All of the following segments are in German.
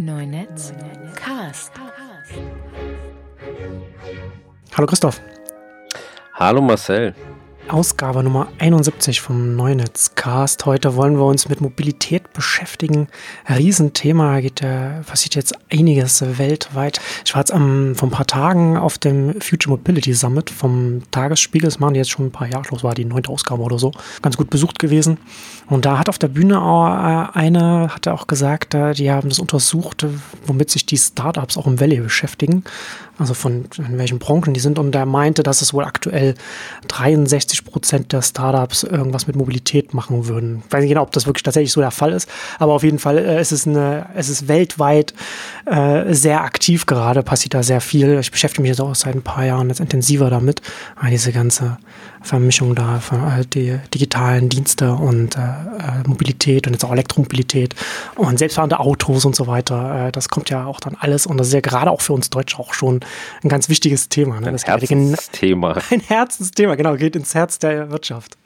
Neunetz Cast. Hallo Christoph. Hallo Marcel. Ausgabe Nummer 71 vom Neunetz-Cast. Heute wollen wir uns mit Mobilität beschäftigen. Riesenthema, geht, äh, passiert jetzt einiges weltweit. Ich war jetzt am, vor ein paar Tagen auf dem Future Mobility Summit vom Tagesspiegel. Das machen die jetzt schon ein paar Jahre, das war die neunte Ausgabe oder so. Ganz gut besucht gewesen. Und da hat auf der Bühne auch äh, eine, hat er auch gesagt, äh, die haben das untersucht, womit sich die Startups auch im Valley beschäftigen also von in welchen Branchen die sind. Und er meinte, dass es wohl aktuell 63 Prozent der Startups irgendwas mit Mobilität machen würden. Ich weiß nicht genau, ob das wirklich tatsächlich so der Fall ist, aber auf jeden Fall äh, ist es eine, es ist weltweit äh, sehr aktiv gerade, passiert da sehr viel. Ich beschäftige mich jetzt auch seit ein paar Jahren jetzt intensiver damit, weil diese ganze Vermischung da von äh, die digitalen Dienste und äh, äh, Mobilität und jetzt auch Elektromobilität und selbstfahrende Autos und so weiter. Äh, das kommt ja auch dann alles und das ist ja gerade auch für uns Deutsche auch schon ein ganz wichtiges Thema. Ne? Ein Herzensthema. Ein Herzensthema, genau, geht ins Herz der Wirtschaft.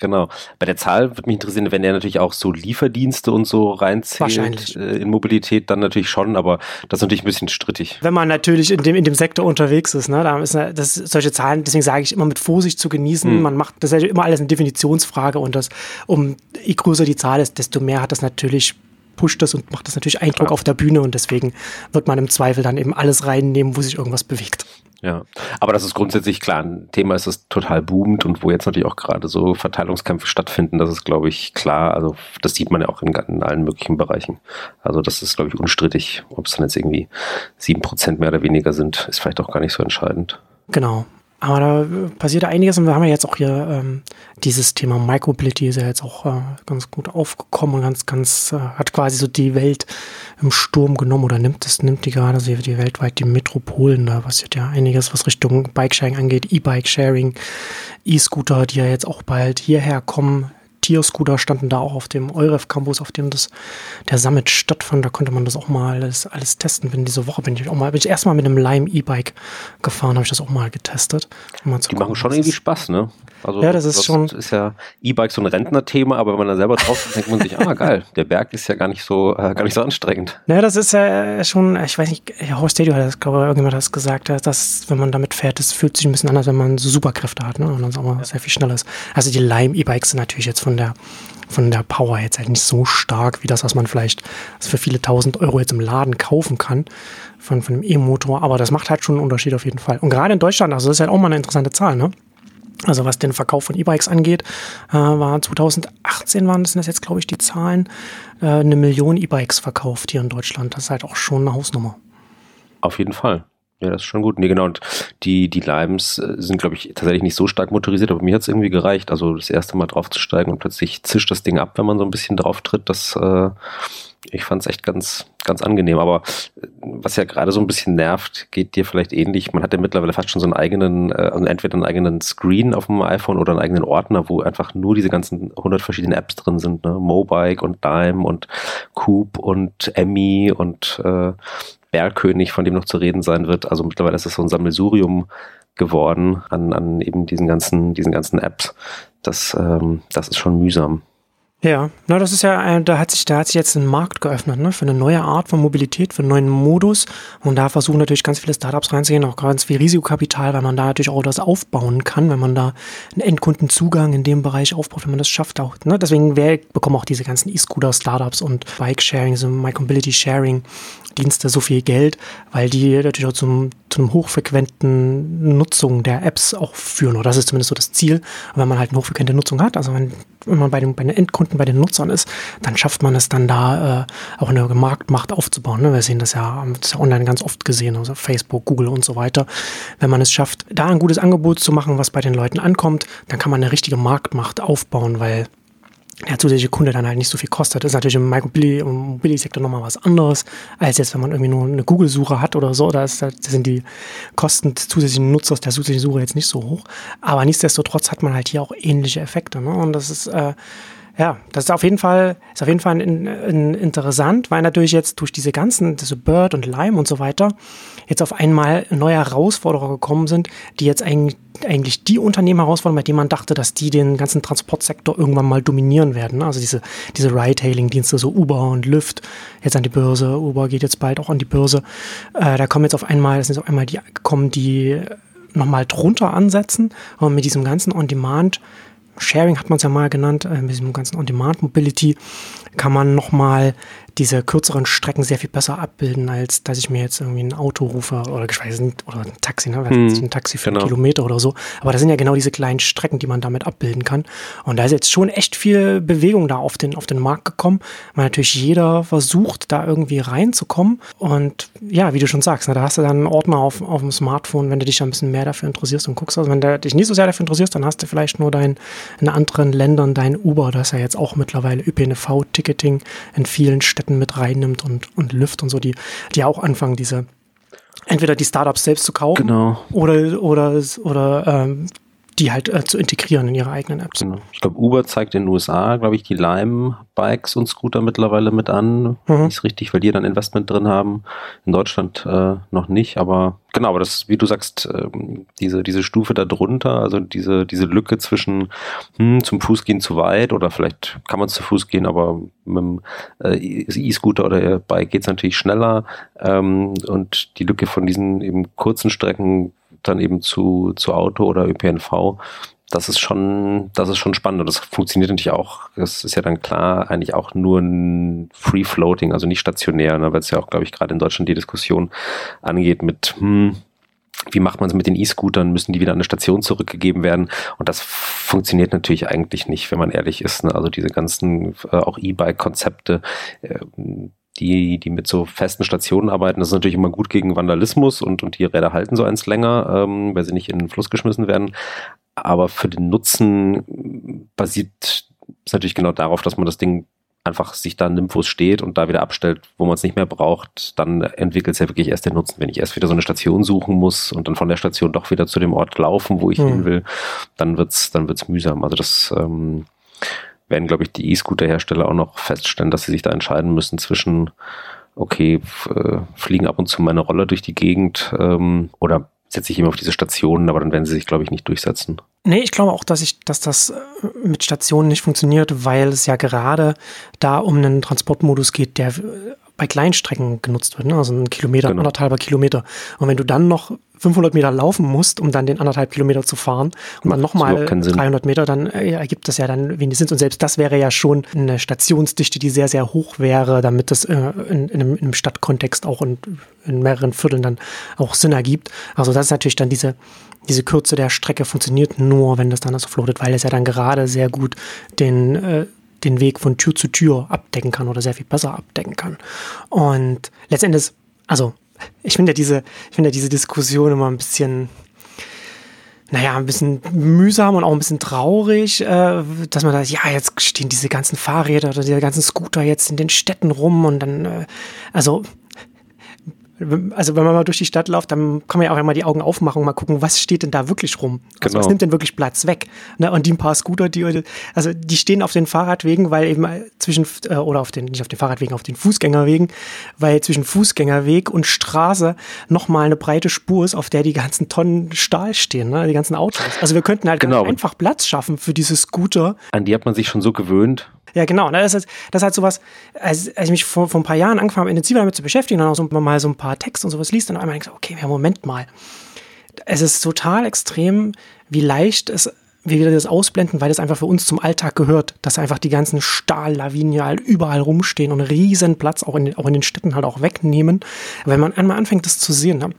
Genau. Bei der Zahl würde mich interessieren, wenn der natürlich auch so Lieferdienste und so reinzählt äh, in Mobilität, dann natürlich schon, aber das ist natürlich ein bisschen strittig. Wenn man natürlich in dem, in dem Sektor unterwegs ist, ne, da ist das solche Zahlen, deswegen sage ich immer mit Vorsicht zu genießen. Hm. Man macht das ist ja immer alles eine Definitionsfrage und das, um je größer die Zahl ist, desto mehr hat das natürlich pusht das und macht das natürlich Eindruck Klar. auf der Bühne und deswegen wird man im Zweifel dann eben alles reinnehmen, wo sich irgendwas bewegt. Ja, aber das ist grundsätzlich klar. Ein Thema ist, das total boomt und wo jetzt natürlich auch gerade so Verteilungskämpfe stattfinden, das ist, glaube ich, klar. Also das sieht man ja auch in, in allen möglichen Bereichen. Also das ist, glaube ich, unstrittig. Ob es dann jetzt irgendwie sieben Prozent mehr oder weniger sind, ist vielleicht auch gar nicht so entscheidend. Genau. Aber da passiert einiges und wir haben ja jetzt auch hier ähm, dieses Thema Micromobility ist ja jetzt auch äh, ganz gut aufgekommen und ganz, ganz, äh, hat quasi so die Welt im Sturm genommen oder nimmt es, nimmt die gerade so die weltweit die Metropolen, da passiert ja einiges, was Richtung Bikesharing angeht, E-Bike-Sharing, E-Scooter, die ja jetzt auch bald hierher kommen, Tierscooter standen da auch auf dem Euref Campus, auf dem das der Summit stattfand. Da konnte man das auch mal alles, alles testen. Bin diese Woche bin ich auch mal, bin ich erstmal mit einem Lime E-Bike gefahren, habe ich das auch mal getestet. Um die machen schon irgendwie Spaß, ne? Also ja, das ist schon. ist ja E-Bike so ein Rentnerthema, aber wenn man da selber drauf ist, denkt man sich, ah geil, der Berg ist ja gar nicht so, äh, gar nicht so anstrengend. Ja, das ist ja schon, ich weiß nicht, Horst Stadio hat das, glaube ich, irgendjemand hat das gesagt, dass wenn man damit fährt, das fühlt sich ein bisschen anders, wenn man so Superkräfte hat, ne? Und dann auch mal ja. sehr viel schneller ist. Also die Lime E-Bikes sind natürlich jetzt von der von der Power jetzt halt nicht so stark wie das, was man vielleicht für viele tausend Euro jetzt im Laden kaufen kann von, von dem E-Motor. Aber das macht halt schon einen Unterschied auf jeden Fall. Und gerade in Deutschland, also das ist halt auch mal eine interessante Zahl, ne? Also was den Verkauf von E-Bikes angeht, äh, war 2018 waren das, das jetzt, glaube ich, die Zahlen, äh, eine Million E-Bikes verkauft hier in Deutschland. Das ist halt auch schon eine Hausnummer. Auf jeden Fall. Ja, das ist schon gut. Nee, genau. Und die, die Limes äh, sind, glaube ich, tatsächlich nicht so stark motorisiert, aber mir hat es irgendwie gereicht. Also das erste Mal draufzusteigen und plötzlich zischt das Ding ab, wenn man so ein bisschen drauf tritt. Das, äh, ich fand es echt ganz, ganz angenehm. Aber äh, was ja gerade so ein bisschen nervt, geht dir vielleicht ähnlich. Man hat ja mittlerweile fast schon so einen eigenen, äh, also entweder einen eigenen Screen auf dem iPhone oder einen eigenen Ordner, wo einfach nur diese ganzen 100 verschiedenen Apps drin sind. Ne? Mobike und Dime und Coop und Emmy und äh, Bergkönig, von dem noch zu reden sein wird. Also mittlerweile ist es so ein Sammelsurium geworden an, an eben diesen ganzen, diesen ganzen Apps. Das, ähm, das ist schon mühsam. Ja, na, das ist ja, äh, da hat sich, da hat sich jetzt ein Markt geöffnet, ne, für eine neue Art von Mobilität, für einen neuen Modus. Und da versuchen natürlich ganz viele Startups reinzugehen, auch ganz viel Risikokapital, weil man da natürlich auch das aufbauen kann, wenn man da einen Endkundenzugang in dem Bereich aufbaut, wenn man das schafft auch, ne. Deswegen wer, bekommen auch diese ganzen E-Scooter-Startups und Bike-Sharing, so Micromobility-Sharing Dienste so viel Geld, weil die natürlich auch zum, zum hochfrequenten Nutzung der Apps auch führen. Oder das ist zumindest so das Ziel. Und wenn man halt eine hochfrequente Nutzung hat, also wenn, wenn man bei den, bei den Endkunden, bei den Nutzern ist, dann schafft man es dann da äh, auch eine Marktmacht aufzubauen. Ne? Wir sehen das ja, das ja online ganz oft gesehen, also Facebook, Google und so weiter. Wenn man es schafft, da ein gutes Angebot zu machen, was bei den Leuten ankommt, dann kann man eine richtige Marktmacht aufbauen, weil der zusätzliche Kunde dann halt nicht so viel kostet. Das ist natürlich im Mobility-Sektor nochmal was anderes, als jetzt, wenn man irgendwie nur eine Google-Suche hat oder so. Da, ist, da sind die Kosten des zusätzlichen Nutzers der zusätzlichen Suche jetzt nicht so hoch. Aber nichtsdestotrotz hat man halt hier auch ähnliche Effekte. Ne? Und das ist, äh, Ja, das ist auf jeden Fall, ist auf jeden Fall in, in, interessant, weil natürlich jetzt durch diese ganzen, diese Bird und Lime und so weiter, jetzt auf einmal neue Herausforderer gekommen sind, die jetzt eigentlich, eigentlich die Unternehmen herausfordern, bei denen man dachte, dass die den ganzen Transportsektor irgendwann mal dominieren werden. Also diese, diese Ride-Hailing-Dienste, so Uber und Lyft, jetzt an die Börse. Uber geht jetzt bald auch an die Börse. Äh, da kommen jetzt auf einmal, es sind auf einmal die gekommen, die nochmal drunter ansetzen und mit diesem ganzen On-Demand Sharing hat man es ja mal genannt, äh, mit diesem ganzen On-Demand-Mobility. Kann man nochmal diese kürzeren Strecken sehr viel besser abbilden, als dass ich mir jetzt irgendwie ein Auto rufe oder geschweige oder ein Taxi, ne? Hm, ein Taxi für genau. einen Kilometer oder so. Aber das sind ja genau diese kleinen Strecken, die man damit abbilden kann. Und da ist jetzt schon echt viel Bewegung da auf den, auf den Markt gekommen, weil natürlich jeder versucht, da irgendwie reinzukommen. Und ja, wie du schon sagst, ne, da hast du dann einen Ordner auf, auf dem Smartphone, wenn du dich ein bisschen mehr dafür interessierst und guckst. Also wenn du dich nicht so sehr dafür interessierst, dann hast du vielleicht nur dein, in anderen Ländern dein Uber, das ist ja jetzt auch mittlerweile ÖPNV-Ticketing in vielen Städten Seiten mit reinnimmt und, und Lyft und so, die, die auch anfangen, diese entweder die Startups selbst zu kaufen genau. oder, oder, oder ähm, die halt äh, zu integrieren in ihre eigenen Apps. Genau. Ich glaube, Uber zeigt in den USA, glaube ich, die Lime-Bikes und Scooter mittlerweile mit an. Mhm. Ist richtig, weil die dann Investment drin haben. In Deutschland äh, noch nicht, aber genau, aber das, wie du sagst, äh, diese, diese Stufe da drunter, also diese, diese Lücke zwischen hm, zum Fußgehen zu weit oder vielleicht kann man zu Fuß gehen, aber mit dem äh, E-Scooter oder Bike geht es natürlich schneller ähm, und die Lücke von diesen eben kurzen Strecken dann eben zu, zu Auto oder ÖPNV, das ist schon, das ist schon spannend und das funktioniert natürlich auch, das ist ja dann klar, eigentlich auch nur ein Free Floating, also nicht stationär, ne, weil es ja auch, glaube ich, gerade in Deutschland die Diskussion angeht mit, hm, wie macht man es mit den E-Scootern? Müssen die wieder an eine Station zurückgegeben werden? Und das funktioniert natürlich eigentlich nicht, wenn man ehrlich ist. Ne? Also diese ganzen äh, auch E-Bike-Konzepte, äh, die, die mit so festen Stationen arbeiten, das ist natürlich immer gut gegen Vandalismus und, und die Räder halten so eins länger, ähm, weil sie nicht in den Fluss geschmissen werden. Aber für den Nutzen basiert es natürlich genau darauf, dass man das Ding einfach sich da nimmt, wo es steht und da wieder abstellt, wo man es nicht mehr braucht, dann entwickelt es ja wirklich erst den Nutzen. Wenn ich erst wieder so eine Station suchen muss und dann von der Station doch wieder zu dem Ort laufen, wo ich hm. hin will, dann wird's, dann wird's mühsam. Also das ähm, werden, glaube ich, die E-Scooter-Hersteller auch noch feststellen, dass sie sich da entscheiden müssen zwischen, okay, äh, fliegen ab und zu meine Rolle durch die Gegend ähm, oder setze ich immer auf diese Stationen, aber dann werden sie sich, glaube ich, nicht durchsetzen. Nee, ich glaube auch, dass ich, dass das äh, mit Stationen nicht funktioniert, weil es ja gerade da um einen Transportmodus geht, der bei Kleinstrecken genutzt wird, ne? also ein Kilometer, genau. anderthalber Kilometer. Und wenn du dann noch 500 Meter laufen musst, um dann den anderthalb Kilometer zu fahren und dann nochmal 300 Meter, dann äh, ergibt das ja dann wenig Sinn. Und selbst das wäre ja schon eine Stationsdichte, die sehr, sehr hoch wäre, damit das äh, in, in, einem, in, einem, Stadtkontext auch in, in mehreren Vierteln dann auch Sinn ergibt. Also das ist natürlich dann diese, diese Kürze der Strecke funktioniert nur, wenn das dann so floatet, weil es ja dann gerade sehr gut den äh, den Weg von Tür zu Tür abdecken kann oder sehr viel besser abdecken kann. Und letztendlich, also ich finde ja diese, ich finde ja diese Diskussion immer ein bisschen, naja, ein bisschen mühsam und auch ein bisschen traurig, äh, dass man da, ja, jetzt stehen diese ganzen Fahrräder oder diese ganzen Scooter jetzt in den Städten rum und dann, äh, also also wenn man mal durch die Stadt läuft, dann kann man ja auch einmal die Augen aufmachen und mal gucken, was steht denn da wirklich rum? Also genau. was nimmt denn wirklich Platz weg? Ne? Und die ein paar Scooter, die, also die stehen auf den Fahrradwegen, weil eben zwischen, äh, oder auf den, nicht auf den Fahrradwegen, auf den Fußgängerwegen, weil zwischen Fußgängerweg und Straße nochmal eine breite Spur ist, auf der die ganzen Tonnen Stahl stehen, ne? die ganzen Autos. Also wir könnten halt genau. einfach Platz schaffen für diese Scooter. An die hat man sich schon so gewöhnt. Ja, genau. Das ist, das ist halt sowas, als, als ich mich vor, vor ein paar Jahren angefangen habe, intensiver damit zu beschäftigen, dann auch so mal so ein paar Texte und sowas liest, dann einmal denkst du, okay, ja, Moment mal. Es ist total extrem, wie leicht es wie wir das ausblenden, weil das einfach für uns zum Alltag gehört, dass einfach die ganzen Stahllawinen ja halt überall rumstehen und riesen Platz auch in, den, auch in den Städten halt auch wegnehmen. Wenn man einmal anfängt, das zu sehen, ne?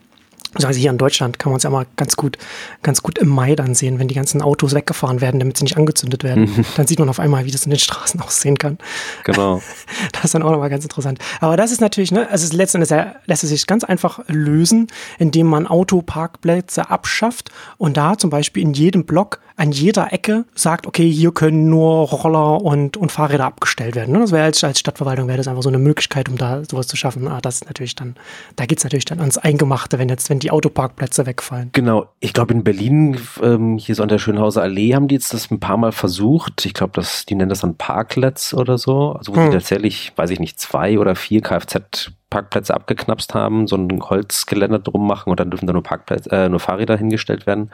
Also hier in Deutschland kann man es ja mal ganz gut, ganz gut im Mai dann sehen, wenn die ganzen Autos weggefahren werden, damit sie nicht angezündet werden. Mhm. Dann sieht man auf einmal, wie das in den Straßen aussehen kann. Genau. Das ist dann auch nochmal ganz interessant. Aber das ist natürlich, ne, also letztendlich lässt es sich ganz einfach lösen, indem man Autoparkplätze abschafft und da zum Beispiel in jedem Block an jeder Ecke sagt, okay, hier können nur Roller und, und Fahrräder abgestellt werden. Ne? Das wäre als, als Stadtverwaltung wäre das einfach so eine Möglichkeit, um da sowas zu schaffen. Ah, das ist natürlich dann, da geht's natürlich dann ans Eingemachte, wenn jetzt, wenn die die Autoparkplätze wegfallen. Genau, ich glaube in Berlin, ähm, hier so an der Schönhauser Allee, haben die jetzt das ein paar Mal versucht. Ich glaube, die nennen das dann Parklets oder so. Also wo hm. sie tatsächlich, weiß ich nicht, zwei oder vier Kfz Parkplätze abgeknapst haben, so ein Holzgeländer drum machen und dann dürfen da nur Parkplätze, äh, nur Fahrräder hingestellt werden.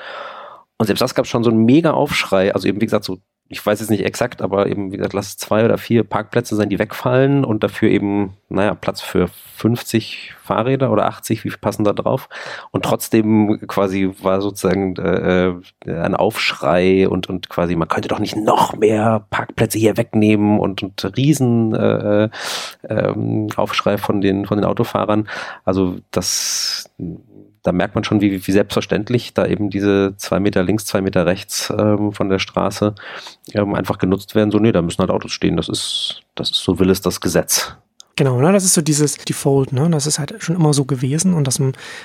Und selbst das gab schon so einen mega Aufschrei. Also eben, wie gesagt, so, ich weiß jetzt nicht exakt, aber eben, wie gesagt, lass zwei oder vier Parkplätze sein, die wegfallen und dafür eben, naja, Platz für 50 Fahrräder oder 80, wie viel passen da drauf? Und trotzdem quasi war sozusagen äh, äh, ein Aufschrei und, und quasi, man könnte doch nicht noch mehr Parkplätze hier wegnehmen und, und riesen äh, äh, Aufschrei von den, von den Autofahrern. Also das da merkt man schon, wie, wie selbstverständlich da eben diese zwei Meter links, zwei Meter rechts ähm, von der Straße ähm, einfach genutzt werden. So, nee, da müssen halt Autos stehen. Das ist, das ist, so will es das Gesetz. Genau, ne, das ist so dieses Default, ne? Das ist halt schon immer so gewesen und das,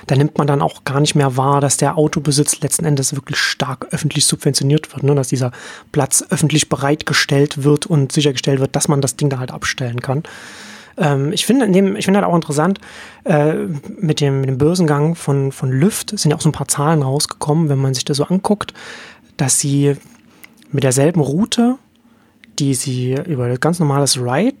da nimmt man dann auch gar nicht mehr wahr, dass der Autobesitz letzten Endes wirklich stark öffentlich subventioniert wird, ne? Dass dieser Platz öffentlich bereitgestellt wird und sichergestellt wird, dass man das Ding da halt abstellen kann. Ähm, ich finde ich finde halt auch interessant, äh, mit, dem, mit dem Börsengang von, von Lüft sind ja auch so ein paar Zahlen rausgekommen, wenn man sich das so anguckt, dass sie mit derselben Route, die sie über ganz normales Ride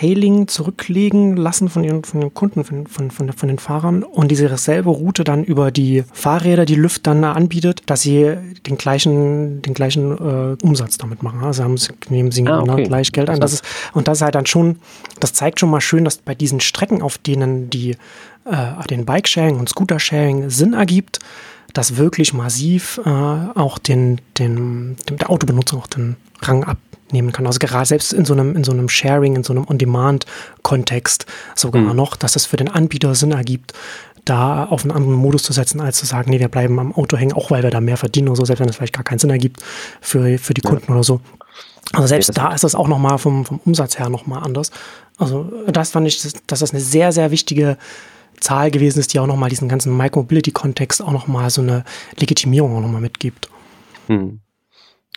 Hailing zurücklegen lassen von ihren von den Kunden, von, von, von, von den Fahrern und diese selbe Route dann über die Fahrräder, die Lüft dann anbietet, dass sie den gleichen, den gleichen äh, Umsatz damit machen. Also haben sie, nehmen sie ah, okay. ne, gleich Geld an. Das ist, und das ist halt dann schon, das zeigt schon mal schön, dass bei diesen Strecken, auf denen die äh, den Bikesharing und Scootersharing Sinn ergibt, dass wirklich massiv äh, auch den, den, dem, der Autobenutzer auch den Rang ab, nehmen kann. Also gerade selbst in so einem, in so einem Sharing, in so einem On-Demand-Kontext sogar mhm. noch, dass es für den Anbieter Sinn ergibt, da auf einen anderen Modus zu setzen, als zu sagen, nee, wir bleiben am Auto hängen, auch weil wir da mehr verdienen oder so, selbst wenn es vielleicht gar keinen Sinn ergibt für, für die Kunden ja. oder so. Also selbst da ist das auch nochmal vom, vom Umsatz her nochmal anders. Also das fand ich, dass das eine sehr, sehr wichtige Zahl gewesen ist, die auch nochmal diesen ganzen Micromobility-Kontext auch nochmal so eine Legitimierung auch nochmal mitgibt. Hm.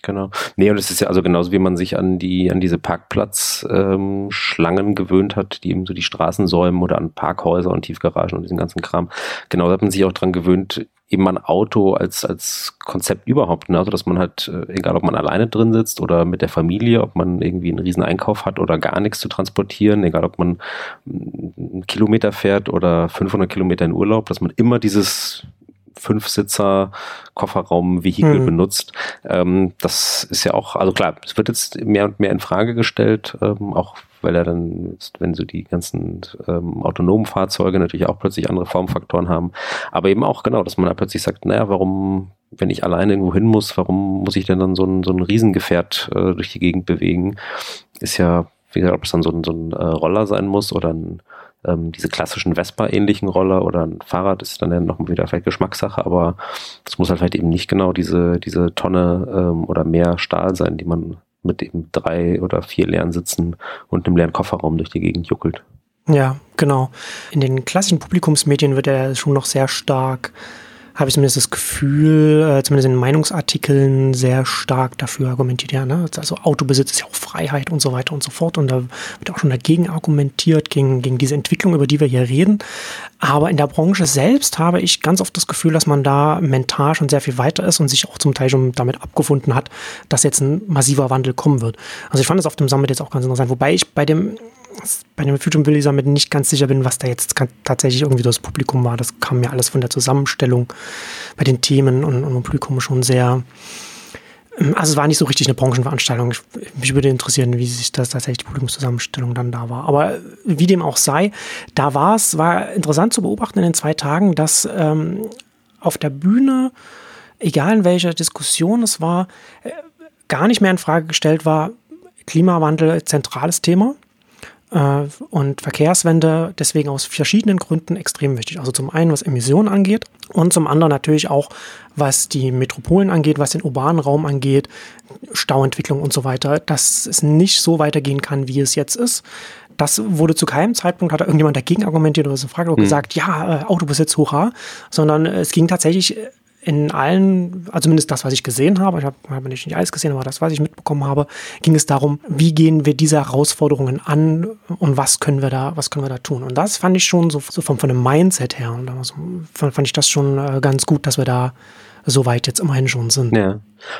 Genau. Nee, und es ist ja also genauso, wie man sich an die, an diese Parkplatzschlangen ähm, gewöhnt hat, die eben so die Straßen säumen oder an Parkhäuser und Tiefgaragen und diesen ganzen Kram. Genau, da hat man sich auch dran gewöhnt, eben ein Auto als, als Konzept überhaupt. Ne? Also, dass man halt, äh, egal ob man alleine drin sitzt oder mit der Familie, ob man irgendwie einen riesen Einkauf hat oder gar nichts zu transportieren, egal ob man einen Kilometer fährt oder 500 Kilometer in Urlaub, dass man immer dieses Fünfsitzer Kofferraum-Vehikel mhm. benutzt. Ähm, das ist ja auch, also klar, es wird jetzt mehr und mehr in Frage gestellt, ähm, auch weil er dann, wenn so die ganzen ähm, autonomen Fahrzeuge natürlich auch plötzlich andere Formfaktoren haben, aber eben auch genau, dass man da plötzlich sagt, naja, warum, wenn ich alleine irgendwo hin muss, warum muss ich denn dann so ein, so ein Riesengefährt äh, durch die Gegend bewegen? Ist ja, wie gesagt, ob es dann so ein, so ein äh, Roller sein muss oder ein ähm, diese klassischen Vespa-ähnlichen Roller oder ein Fahrrad ist dann ja nochmal wieder vielleicht Geschmackssache, aber es muss halt vielleicht eben nicht genau diese, diese Tonne ähm, oder mehr Stahl sein, die man mit eben drei oder vier leeren Sitzen und einem leeren Kofferraum durch die Gegend juckelt. Ja, genau. In den klassischen Publikumsmedien wird er schon noch sehr stark habe ich zumindest das Gefühl, äh, zumindest in Meinungsartikeln sehr stark dafür argumentiert, ja, ne? Also Autobesitz ist ja auch Freiheit und so weiter und so fort. Und da wird auch schon dagegen argumentiert, gegen, gegen diese Entwicklung, über die wir hier reden. Aber in der Branche selbst habe ich ganz oft das Gefühl, dass man da mental schon sehr viel weiter ist und sich auch zum Teil schon damit abgefunden hat, dass jetzt ein massiver Wandel kommen wird. Also ich fand es auf dem Summit jetzt auch ganz interessant, wobei ich bei dem bei dem Future Mobility Summit nicht ganz sicher bin, was da jetzt tatsächlich irgendwie das Publikum war. Das kam mir alles von der Zusammenstellung bei den Themen und, und Publikum schon sehr. Ähm, also es war nicht so richtig eine Branchenveranstaltung. Ich, mich würde interessieren, wie sich das tatsächlich die Publikumszusammenstellung dann da war. Aber wie dem auch sei, da war es, war interessant zu beobachten in den zwei Tagen, dass ähm, auf der Bühne, egal in welcher Diskussion es war, äh, gar nicht mehr in Frage gestellt war, Klimawandel zentrales Thema, äh, und Verkehrswende deswegen aus verschiedenen Gründen extrem wichtig. Also zum einen, was Emissionen angeht und zum anderen natürlich auch, was die Metropolen angeht, was den urbanen Raum angeht, Stauentwicklung und so weiter, dass es nicht so weitergehen kann, wie es jetzt ist. Das wurde zu keinem Zeitpunkt, hat da irgendjemand dagegen argumentiert oder so eine Frage mhm. gesagt, ja, äh, Autobesitz, hurra, sondern es ging tatsächlich in allen, also zumindest das, was ich gesehen habe, ich habe hab nicht alles gesehen, aber das, was ich mitbekommen habe, ging es darum, wie gehen wir diese Herausforderungen an und was können wir da, was können wir da tun. Und das fand ich schon so, so von, von dem Mindset her und so, fand, fand ich das schon äh, ganz gut, dass wir da so weit jetzt immerhin schon sind. Ja.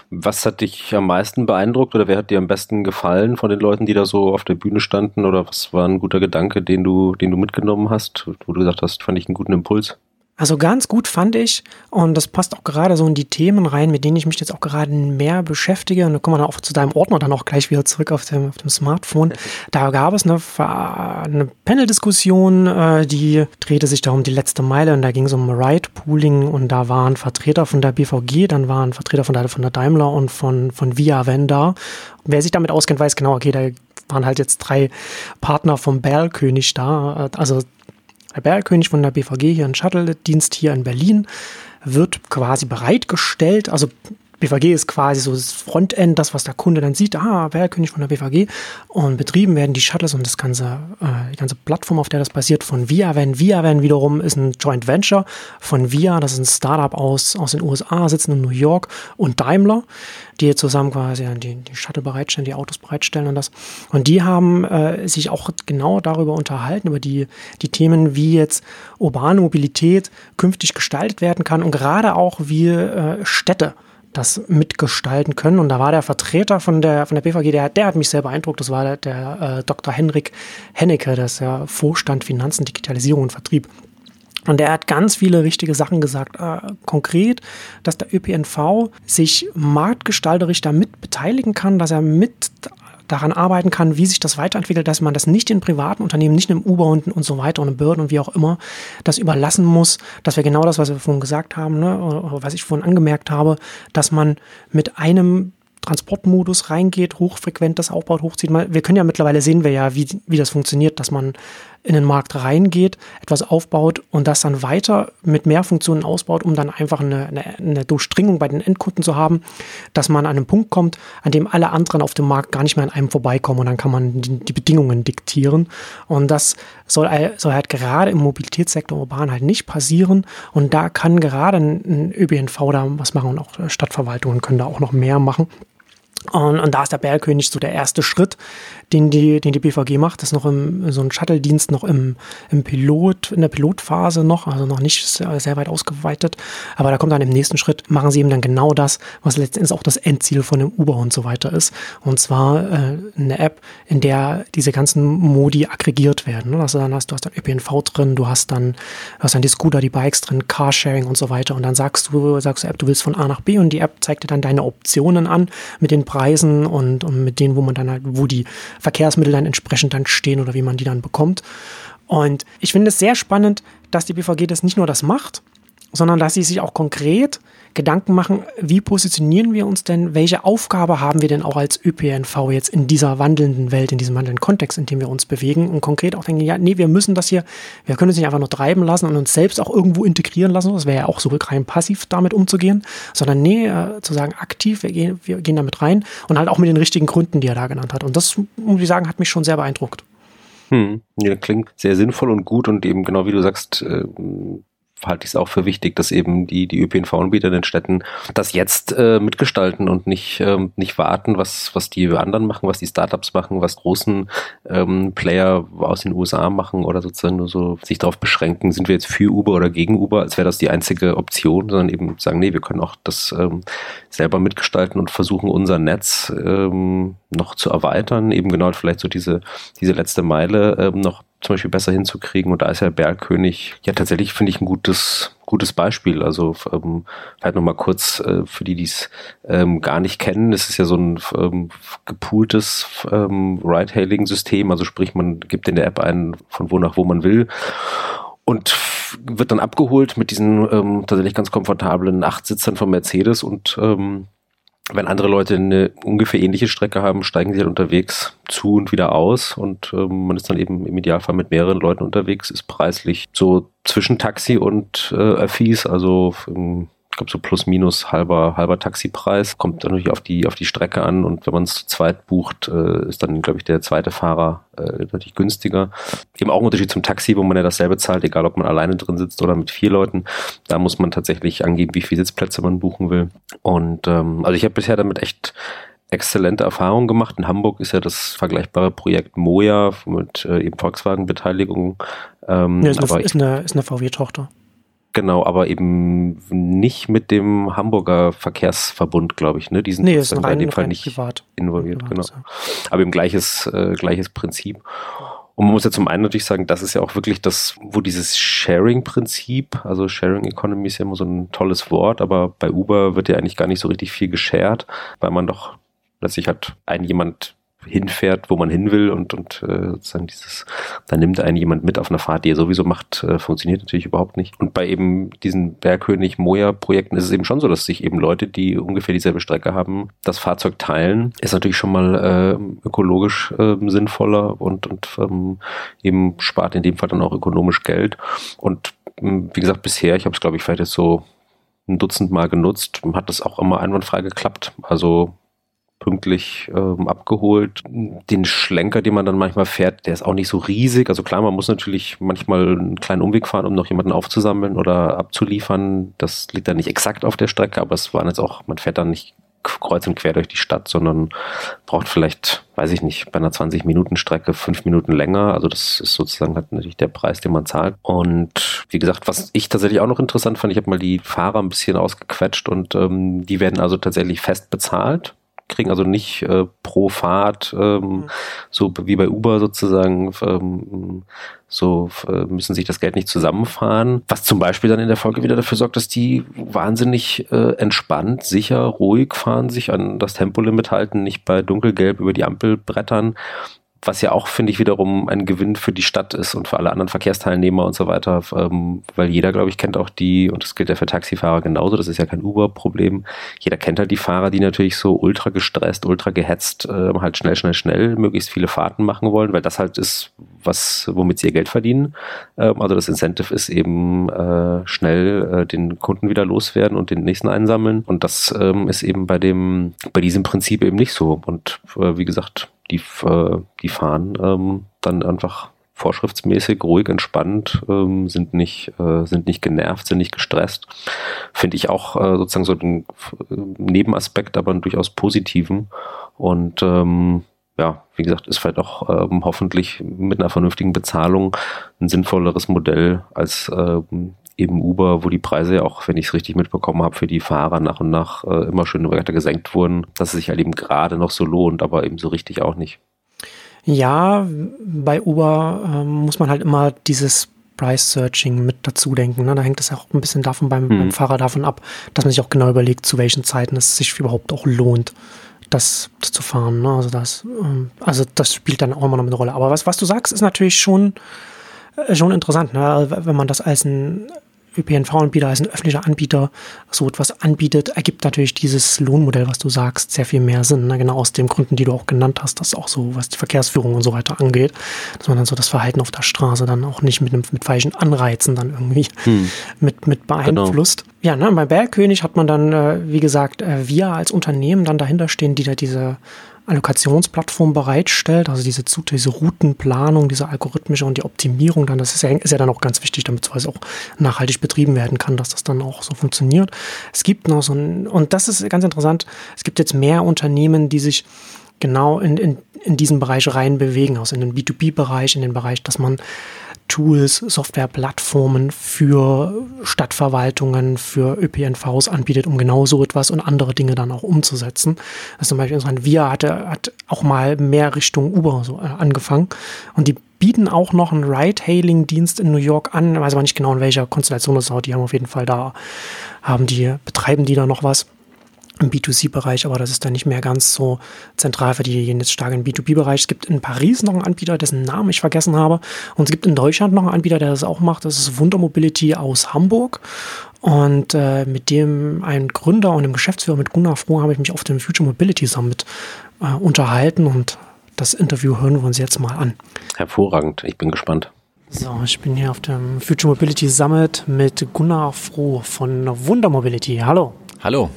Was hat dich am meisten beeindruckt oder wer hat dir am besten gefallen von den Leuten, die da so auf der Bühne standen oder was war ein guter Gedanke, den du, den du mitgenommen hast, wo du gesagt hast, fand ich einen guten Impuls? Also ganz gut fand ich, und das passt auch gerade so in die Themen rein, mit denen ich mich jetzt auch gerade mehr beschäftige. Und da kommen wir dann auch zu deinem Ordner dann auch gleich wieder zurück auf dem, auf dem Smartphone. Da gab es eine, eine Panel-Diskussion, äh, die drehte sich darum die letzte Meile und da ging es um Ride-Pooling und da waren Vertreter von der BVG, dann waren Vertreter von der, von der Daimler und von, von Via Venda. Wer sich damit auskennt, weiß genau, okay, da waren halt jetzt drei Partner vom Berlkönig da, also der Bergkönig von der BVG hier, ein Shuttle-Dienst hier in Berlin, wird quasi bereitgestellt. Also BVG ist quasi so das Frontend, das, was der Kunde dann sieht, ah, Bergkönig von der BVG. Und betrieben werden die Shuttles und das ganze, äh, die ganze Plattform, auf der das basiert, von ViaVan. ViaVan wiederum ist ein Joint Venture von Via, das ist ein Startup aus, aus den USA, sitzen in New York und Daimler die zusammen quasi die, die Shuttle bereitstellen, die Autos bereitstellen und das. Und die haben äh, sich auch genau darüber unterhalten, über die, die Themen, wie jetzt urbane Mobilität künftig gestaltet werden kann und gerade auch wie äh, Städte das mitgestalten können. Und da war der Vertreter von der, von der BVG, der, der hat mich sehr beeindruckt. Das war der, der äh, Dr. Henrik Hennecke, das ist ja Vorstand Finanzen, Digitalisierung und Vertrieb. Und er hat ganz viele richtige Sachen gesagt. Äh, konkret, dass der ÖPNV sich marktgestalterisch damit beteiligen kann, dass er mit daran arbeiten kann, wie sich das weiterentwickelt, dass man das nicht in privaten Unternehmen, nicht im Uber und, und so weiter und in Behörden und wie auch immer, das überlassen muss, dass wir genau das, was wir vorhin gesagt haben, ne, oder was ich vorhin angemerkt habe, dass man mit einem Transportmodus reingeht, hochfrequent das aufbaut, hochzieht. Wir können ja mittlerweile sehen wir ja, wie, wie das funktioniert, dass man in den Markt reingeht, etwas aufbaut und das dann weiter mit mehr Funktionen ausbaut, um dann einfach eine, eine, eine Durchdringung bei den Endkunden zu haben, dass man an einen Punkt kommt, an dem alle anderen auf dem Markt gar nicht mehr an einem vorbeikommen und dann kann man die, die Bedingungen diktieren. Und das soll, soll halt gerade im Mobilitätssektor urban halt nicht passieren. Und da kann gerade ein, ÖBNV da was machen und auch Stadtverwaltungen können da auch noch mehr machen. Und, und, da ist der Bergkönig so der erste Schritt, den die, den die BVG macht. Ist noch im, so ein Shuttle-Dienst noch im, im Pilot, in der Pilotphase noch, also noch nicht sehr, sehr, weit ausgeweitet. Aber da kommt dann im nächsten Schritt, machen sie eben dann genau das, was letztendlich auch das Endziel von dem Uber und so weiter ist. Und zwar äh, eine App, in der diese ganzen Modi aggregiert werden. Also dann hast du hast dann ÖPNV drin, du hast dann, hast dann die Scooter, die Bikes drin, Carsharing und so weiter. Und dann sagst du, sagst du App, du willst von A nach B und die App zeigt dir dann deine Optionen an mit den Preisen und, und mit denen, wo man dann halt, wo die Verkehrsmittel dann entsprechend dann stehen oder wie man die dann bekommt. Und ich finde es sehr spannend, dass die BVG das nicht nur das macht, sondern dass sie sich auch konkret Gedanken machen, wie positionieren wir uns denn, welche Aufgabe haben wir denn auch als ÖPNV jetzt in dieser wandelnden Welt, in diesem wandelnden Kontext, in dem wir uns bewegen und konkret auch denken, ja, nee, wir müssen das hier, wir können uns nicht einfach nur treiben lassen und uns selbst auch irgendwo integrieren lassen, das wäre ja auch so rein passiv damit umzugehen, sondern nee, äh, zu sagen, aktiv, wir gehen, wir gehen damit rein und halt auch mit den richtigen Gründen, die er da genannt hat. Und das, muss ich sagen, hat mich schon sehr beeindruckt. Hm, ja, klingt sehr sinnvoll und gut und eben genau wie du sagst, äh, halte ich es auch für wichtig, dass eben die, die ÖPNV-Anbieter in den Städten das jetzt äh, mitgestalten und nicht, ähm, nicht warten, was, was die anderen machen, was die Startups machen, was großen ähm, Player aus den USA machen oder sozusagen nur so sich darauf beschränken, sind wir jetzt für Uber oder gegen Uber, als wäre das die einzige Option, sondern eben sagen, nee, wir können auch das ähm, selber mitgestalten und versuchen, unser Netz ähm, noch zu erweitern, eben genau vielleicht so diese, diese letzte Meile ähm, noch zum Beispiel besser hinzukriegen. Und da ist ja Bergkönig ja tatsächlich, finde ich, ein gutes, gutes Beispiel. Also ähm, vielleicht nochmal kurz äh, für die, die es ähm, gar nicht kennen. Es ist ja so ein ähm, gepooltes ähm, Ride-Hailing-System. Also sprich, man gibt in der App ein, von wo nach wo man will und wird dann abgeholt mit diesen ähm, tatsächlich ganz komfortablen Achtsitzern von Mercedes und ähm, wenn andere Leute eine ungefähr ähnliche Strecke haben, steigen sie halt unterwegs zu und wieder aus. Und ähm, man ist dann eben im Idealfall mit mehreren Leuten unterwegs, ist preislich so zwischen Taxi und äh, Öffis, also ähm, ich glaube so plus minus halber, halber Taxipreis. Kommt natürlich auf die, auf die Strecke an und wenn man es zu zweit bucht, äh, ist dann, glaube ich, der zweite Fahrer äh, natürlich günstiger. Eben auch ein Unterschied zum Taxi, wo man ja dasselbe zahlt, egal ob man alleine drin sitzt oder mit vier Leuten. Da muss man tatsächlich angeben, wie viele Sitzplätze man buchen will. Und ähm, also ich habe bisher damit echt exzellente Erfahrungen gemacht. In Hamburg ist ja das vergleichbare Projekt Moja mit äh, eben Volkswagen-Beteiligung. Ähm, ja, ist, eine, ist eine, ist eine VW-Tochter. Genau, aber eben nicht mit dem Hamburger Verkehrsverbund, glaube ich. Ne? Die sind nee, ist rein, in dem Fall nicht privat. involviert. Privat, genau. Aber eben gleiches, äh, gleiches Prinzip. Und man muss ja zum einen natürlich sagen, das ist ja auch wirklich das, wo dieses Sharing-Prinzip, also Sharing Economy ist ja immer so ein tolles Wort, aber bei Uber wird ja eigentlich gar nicht so richtig viel geshared, weil man doch letztlich hat ein jemand hinfährt, wo man hin will und, und äh, sozusagen dieses, da nimmt einen jemand mit auf eine Fahrt, die er sowieso macht, äh, funktioniert natürlich überhaupt nicht. Und bei eben diesen Bergkönig Moja-Projekten ist es eben schon so, dass sich eben Leute, die ungefähr dieselbe Strecke haben, das Fahrzeug teilen. Ist natürlich schon mal äh, ökologisch äh, sinnvoller und, und ähm, eben spart in dem Fall dann auch ökonomisch Geld. Und ähm, wie gesagt, bisher, ich habe es glaube ich vielleicht jetzt so ein Dutzend Mal genutzt, hat das auch immer einwandfrei geklappt. Also pünktlich ähm, abgeholt. Den Schlenker, den man dann manchmal fährt, der ist auch nicht so riesig. Also klar, man muss natürlich manchmal einen kleinen Umweg fahren, um noch jemanden aufzusammeln oder abzuliefern. Das liegt dann nicht exakt auf der Strecke, aber es waren jetzt auch, man fährt dann nicht kreuz und quer durch die Stadt, sondern braucht vielleicht, weiß ich nicht, bei einer 20-Minuten-Strecke fünf Minuten länger. Also das ist sozusagen halt natürlich der Preis, den man zahlt. Und wie gesagt, was ich tatsächlich auch noch interessant fand, ich habe mal die Fahrer ein bisschen ausgequetscht und ähm, die werden also tatsächlich fest bezahlt kriegen, also nicht äh, pro Fahrt, ähm, mhm. so wie bei Uber sozusagen, ähm, so äh, müssen sich das Geld nicht zusammenfahren, was zum Beispiel dann in der Folge wieder dafür sorgt, dass die wahnsinnig äh, entspannt, sicher, ruhig fahren, sich an das Tempolimit halten, nicht bei dunkelgelb über die Ampel brettern was ja auch, finde ich, wiederum ein Gewinn für die Stadt ist und für alle anderen Verkehrsteilnehmer und so weiter, ähm, weil jeder, glaube ich, kennt auch die, und das gilt ja für Taxifahrer genauso, das ist ja kein Uber-Problem, jeder kennt halt die Fahrer, die natürlich so ultra gestresst, ultra gehetzt, äh, halt schnell, schnell, schnell möglichst viele Fahrten machen wollen, weil das halt ist, was, womit sie ihr Geld verdienen. Ähm, also das Incentive ist eben äh, schnell äh, den Kunden wieder loswerden und den nächsten einsammeln. Und das ähm, ist eben bei dem, bei diesem Prinzip eben nicht so. Und äh, wie gesagt, die, äh, die fahren ähm, dann einfach vorschriftsmäßig, ruhig, entspannt, ähm, sind nicht, äh, sind nicht genervt, sind nicht gestresst. Finde ich auch äh, sozusagen so ein äh, Nebenaspekt, aber einen durchaus positiven. Und ähm, ja, wie gesagt, ist vielleicht auch ähm, hoffentlich mit einer vernünftigen Bezahlung ein sinnvolleres Modell als ähm, eben Uber, wo die Preise ja auch, wenn ich es richtig mitbekommen habe, für die Fahrer nach und nach äh, immer schön weiter gesenkt wurden, dass es sich halt eben gerade noch so lohnt, aber eben so richtig auch nicht. Ja, bei Uber ähm, muss man halt immer dieses Price Searching mit dazu denken. Ne? Da hängt es ja auch ein bisschen davon beim, hm. beim, Fahrer davon ab, dass man sich auch genau überlegt, zu welchen Zeiten es sich überhaupt auch lohnt, das, das zu fahren. Ne? Also, das, ähm, also das spielt dann auch immer noch eine Rolle. Aber was, was du sagst, ist natürlich schon, äh, schon interessant, ne? Also, wenn man das als ein ÖPNV-Anbieter, als ein öffentlicher Anbieter so etwas anbietet, ergibt natürlich dieses Lohnmodell, was du sagst, sehr viel mehr Sinn. Ne? Genau aus den Gründen, die du auch genannt hast, dass auch so, was die Verkehrsführung und so weiter angeht, dass man dann so das Verhalten auf der Straße dann auch nicht mit, einem, mit falschen Anreizen dann irgendwie hm. mit, mit beeinflusst. Genau. Ja, ne, bei Bergkönig hat man dann, äh, wie gesagt, äh, wir als Unternehmen dann dahinter stehen, die da diese Allokationsplattform bereitstellt, also diese, diese Routenplanung, diese algorithmische und die Optimierung, dann, das ist ja, ist ja dann auch ganz wichtig, damit es auch nachhaltig betrieben werden kann, dass das dann auch so funktioniert. Es gibt noch so ein, und das ist ganz interessant, es gibt jetzt mehr Unternehmen, die sich genau in, in, in diesen Bereich rein bewegen, also in den B2B-Bereich, in den Bereich, dass man Tools, Softwareplattformen für Stadtverwaltungen, für ÖPNVs anbietet, um genau so etwas und andere Dinge dann auch umzusetzen. Also zum Beispiel Via hatte, hat auch mal mehr Richtung Uber so äh, angefangen und die bieten auch noch einen Ride-Hailing-Dienst in New York an. Ich weiß aber nicht genau, in welcher Konstellation das ist. Die haben auf jeden Fall da, haben die, betreiben die da noch was im B2C-Bereich, aber das ist dann nicht mehr ganz so zentral für die, die gehen jetzt stark im B2B-Bereich. Es gibt in Paris noch einen Anbieter, dessen Namen ich vergessen habe. Und es gibt in Deutschland noch einen Anbieter, der das auch macht. Das ist Wunder Mobility aus Hamburg. Und äh, mit dem einen Gründer und dem Geschäftsführer, mit Gunnar Froh, habe ich mich auf dem Future Mobility Summit äh, unterhalten und das Interview hören wir uns jetzt mal an. Hervorragend, ich bin gespannt. So, ich bin hier auf dem Future Mobility Summit mit Gunnar Froh von Wunder Mobility. Hallo. Hallo.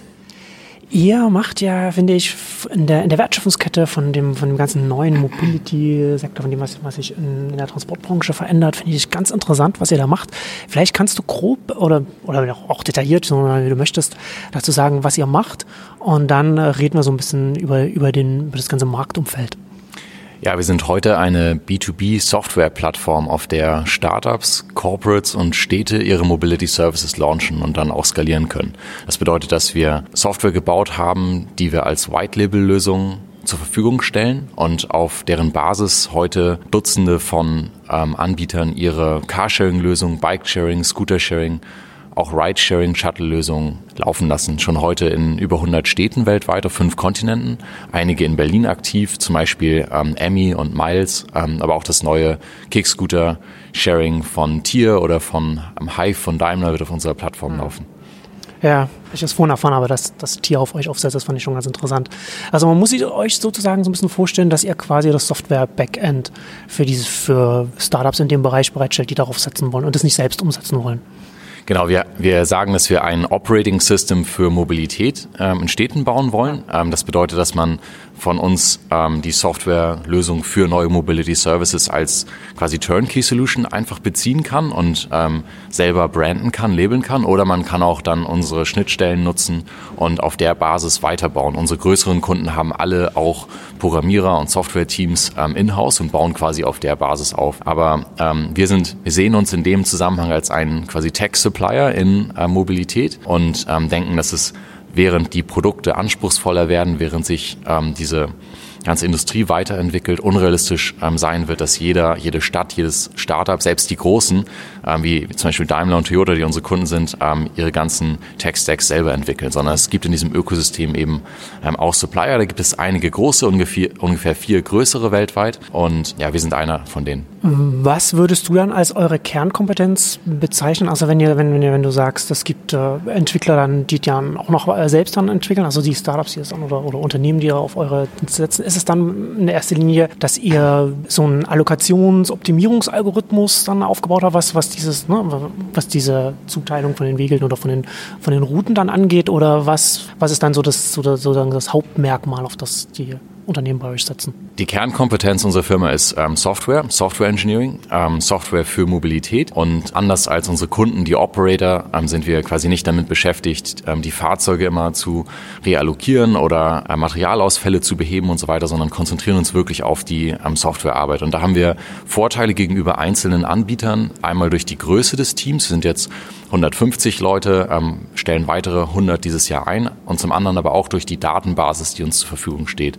Ihr macht ja, finde ich, in der, in der Wertschöpfungskette von dem, von dem ganzen neuen Mobility-Sektor, von dem, was, was sich in, in der Transportbranche verändert, finde ich ganz interessant, was ihr da macht. Vielleicht kannst du grob oder, oder auch detailliert, wie du möchtest, dazu sagen, was ihr macht. Und dann reden wir so ein bisschen über, über, den, über das ganze Marktumfeld. Ja, wir sind heute eine B2B-Software-Plattform, auf der Startups, Corporates und Städte ihre Mobility Services launchen und dann auch skalieren können. Das bedeutet, dass wir Software gebaut haben, die wir als White-Label-Lösung zur Verfügung stellen und auf deren Basis heute Dutzende von ähm, Anbietern ihre Carsharing-Lösungen, Bike-Sharing, Scooter-Sharing auch Ride-Sharing-Shuttle-Lösungen laufen lassen. Schon heute in über 100 Städten weltweit auf fünf Kontinenten. Einige in Berlin aktiv, zum Beispiel ähm, Emmy und Miles, ähm, aber auch das neue Kickscooter-Sharing von Tier oder von ähm, Hive von Daimler wird auf unserer Plattform mhm. laufen. Ja, ich es vorhin erfahren habe, dass das Tier auf euch aufsetzt, das fand ich schon ganz interessant. Also man muss sich euch sozusagen so ein bisschen vorstellen, dass ihr quasi das Software-Backend für für Startups in dem Bereich bereitstellt, die darauf setzen wollen und das nicht selbst umsetzen wollen. Genau, wir, wir sagen, dass wir ein Operating System für Mobilität ähm, in Städten bauen wollen. Ähm, das bedeutet, dass man von uns ähm, die Softwarelösung für neue Mobility Services als quasi Turnkey Solution einfach beziehen kann und ähm, selber branden kann, labeln kann. Oder man kann auch dann unsere Schnittstellen nutzen und auf der Basis weiterbauen. Unsere größeren Kunden haben alle auch Programmierer und Software-Teams ähm, in-house und bauen quasi auf der Basis auf. Aber ähm, wir sind, wir sehen uns in dem Zusammenhang als ein quasi Tech-Supplier in äh, Mobilität und ähm, denken, dass es während die Produkte anspruchsvoller werden, während sich ähm, diese ganze Industrie weiterentwickelt, unrealistisch ähm, sein wird, dass jeder, jede Stadt, jedes Startup, selbst die großen, wie zum Beispiel Daimler und Toyota, die unsere Kunden sind, ähm, ihre ganzen Tech-Stacks selber entwickeln, sondern es gibt in diesem Ökosystem eben ähm, auch Supplier. Da gibt es einige große, ungefähr, ungefähr vier größere weltweit und ja, wir sind einer von denen. Was würdest du dann als eure Kernkompetenz bezeichnen? Also wenn ihr, wenn, wenn, wenn du sagst, es gibt äh, Entwickler dann, die dann auch noch äh, selbst dann entwickeln, also die Startups, die dann oder, oder Unternehmen, die auf eure setzen, ist es dann in erster Linie, dass ihr so einen Allokationsoptimierungsalgorithmus dann aufgebaut habt, was, was dieses, ne, was diese Zuteilung von den Wegeln oder von den, von den Routen dann angeht? Oder was, was ist dann so das, so, sozusagen das Hauptmerkmal, auf das die Unternehmen bei euch setzen? Die Kernkompetenz unserer Firma ist ähm, Software, Software Engineering, ähm, Software für Mobilität. Und anders als unsere Kunden, die Operator, ähm, sind wir quasi nicht damit beschäftigt, ähm, die Fahrzeuge immer zu reallokieren oder äh, Materialausfälle zu beheben und so weiter, sondern konzentrieren uns wirklich auf die ähm, Softwarearbeit. Und da haben wir Vorteile gegenüber einzelnen Anbietern. Einmal durch die Größe des Teams. Wir sind jetzt 150 Leute, ähm, stellen weitere 100 dieses Jahr ein und zum anderen aber auch durch die Datenbasis, die uns zur Verfügung steht.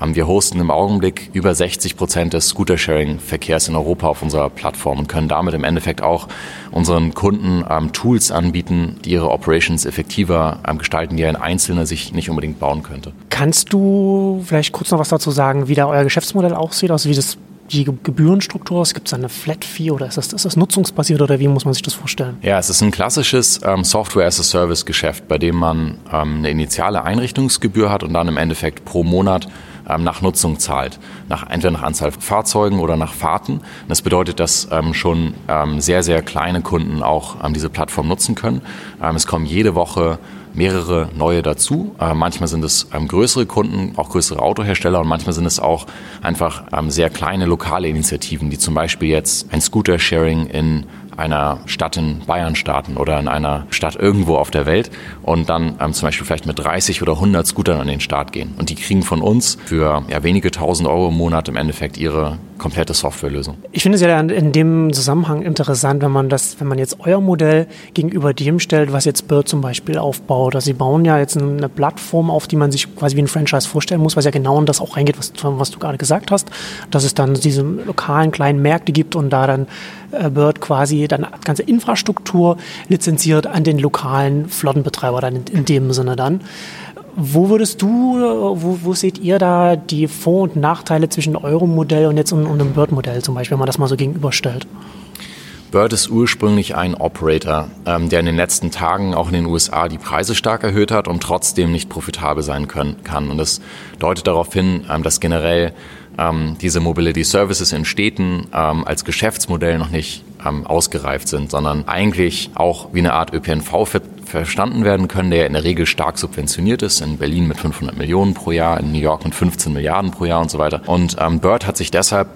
Ähm, wir hosten im Augenblick über 60 Prozent des Scooter-Sharing-Verkehrs in Europa auf unserer Plattform und können damit im Endeffekt auch unseren Kunden ähm, Tools anbieten, die ihre Operations effektiver ähm, gestalten, die ein Einzelner sich nicht unbedingt bauen könnte. Kannst du vielleicht kurz noch was dazu sagen, wie da euer Geschäftsmodell aussieht, also wie das die Gebührenstruktur ist? Gibt es eine Flat Fee oder ist das, ist das nutzungsbasiert oder wie muss man sich das vorstellen? Ja, es ist ein klassisches ähm, Software-as-a-Service-Geschäft, bei dem man ähm, eine initiale Einrichtungsgebühr hat und dann im Endeffekt pro Monat nach Nutzung zahlt. Nach, entweder nach Anzahl Fahrzeugen oder nach Fahrten. Das bedeutet, dass ähm, schon ähm, sehr, sehr kleine Kunden auch ähm, diese Plattform nutzen können. Ähm, es kommen jede Woche mehrere neue dazu. Äh, manchmal sind es ähm, größere Kunden, auch größere Autohersteller und manchmal sind es auch einfach ähm, sehr kleine lokale Initiativen, die zum Beispiel jetzt ein Scooter-Sharing in einer Stadt in Bayern starten oder in einer Stadt irgendwo auf der Welt und dann ähm, zum Beispiel vielleicht mit 30 oder 100 Scootern an den Start gehen. Und die kriegen von uns für ja, wenige tausend Euro im Monat im Endeffekt ihre komplette Softwarelösung. Ich finde es ja in dem Zusammenhang interessant, wenn man das, wenn man jetzt euer Modell gegenüber dem stellt, was jetzt Bird zum Beispiel aufbaut. Also sie bauen ja jetzt eine Plattform auf, die man sich quasi wie ein Franchise vorstellen muss, was ja genau in das auch reingeht, was, was du gerade gesagt hast, dass es dann diese lokalen kleinen Märkte gibt und da dann äh, Bird quasi dann ganze Infrastruktur lizenziert an den lokalen Flottenbetreiber dann in, in dem Sinne dann. Wo würdest du, wo, wo seht ihr da die Vor- und Nachteile zwischen eurem Modell und jetzt und, und Bird-Modell zum Beispiel, wenn man das mal so gegenüberstellt? Bird ist ursprünglich ein Operator, ähm, der in den letzten Tagen auch in den USA die Preise stark erhöht hat und trotzdem nicht profitabel sein können, kann. Und das deutet darauf hin, ähm, dass generell ähm, diese Mobility Services in Städten ähm, als Geschäftsmodell noch nicht ähm, ausgereift sind, sondern eigentlich auch wie eine Art ÖPNV ver verstanden werden können, der in der Regel stark subventioniert ist, in Berlin mit 500 Millionen pro Jahr, in New York mit 15 Milliarden pro Jahr und so weiter. Und ähm, Bird hat sich deshalb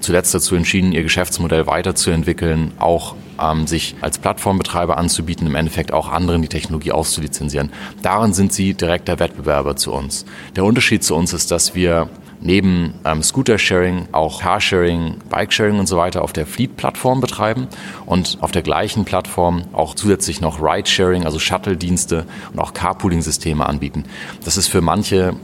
zuletzt dazu entschieden, ihr Geschäftsmodell weiterzuentwickeln, auch ähm, sich als Plattformbetreiber anzubieten, im Endeffekt auch anderen die Technologie auszulizenzieren. Darin sind sie direkter Wettbewerber zu uns. Der Unterschied zu uns ist, dass wir neben ähm, Scooter-Sharing auch Carsharing, Bike-Sharing und so weiter auf der Fleet-Plattform betreiben und auf der gleichen Plattform auch zusätzlich noch Ride-Sharing, also Shuttle-Dienste und auch Carpooling-Systeme anbieten. Das ist für manche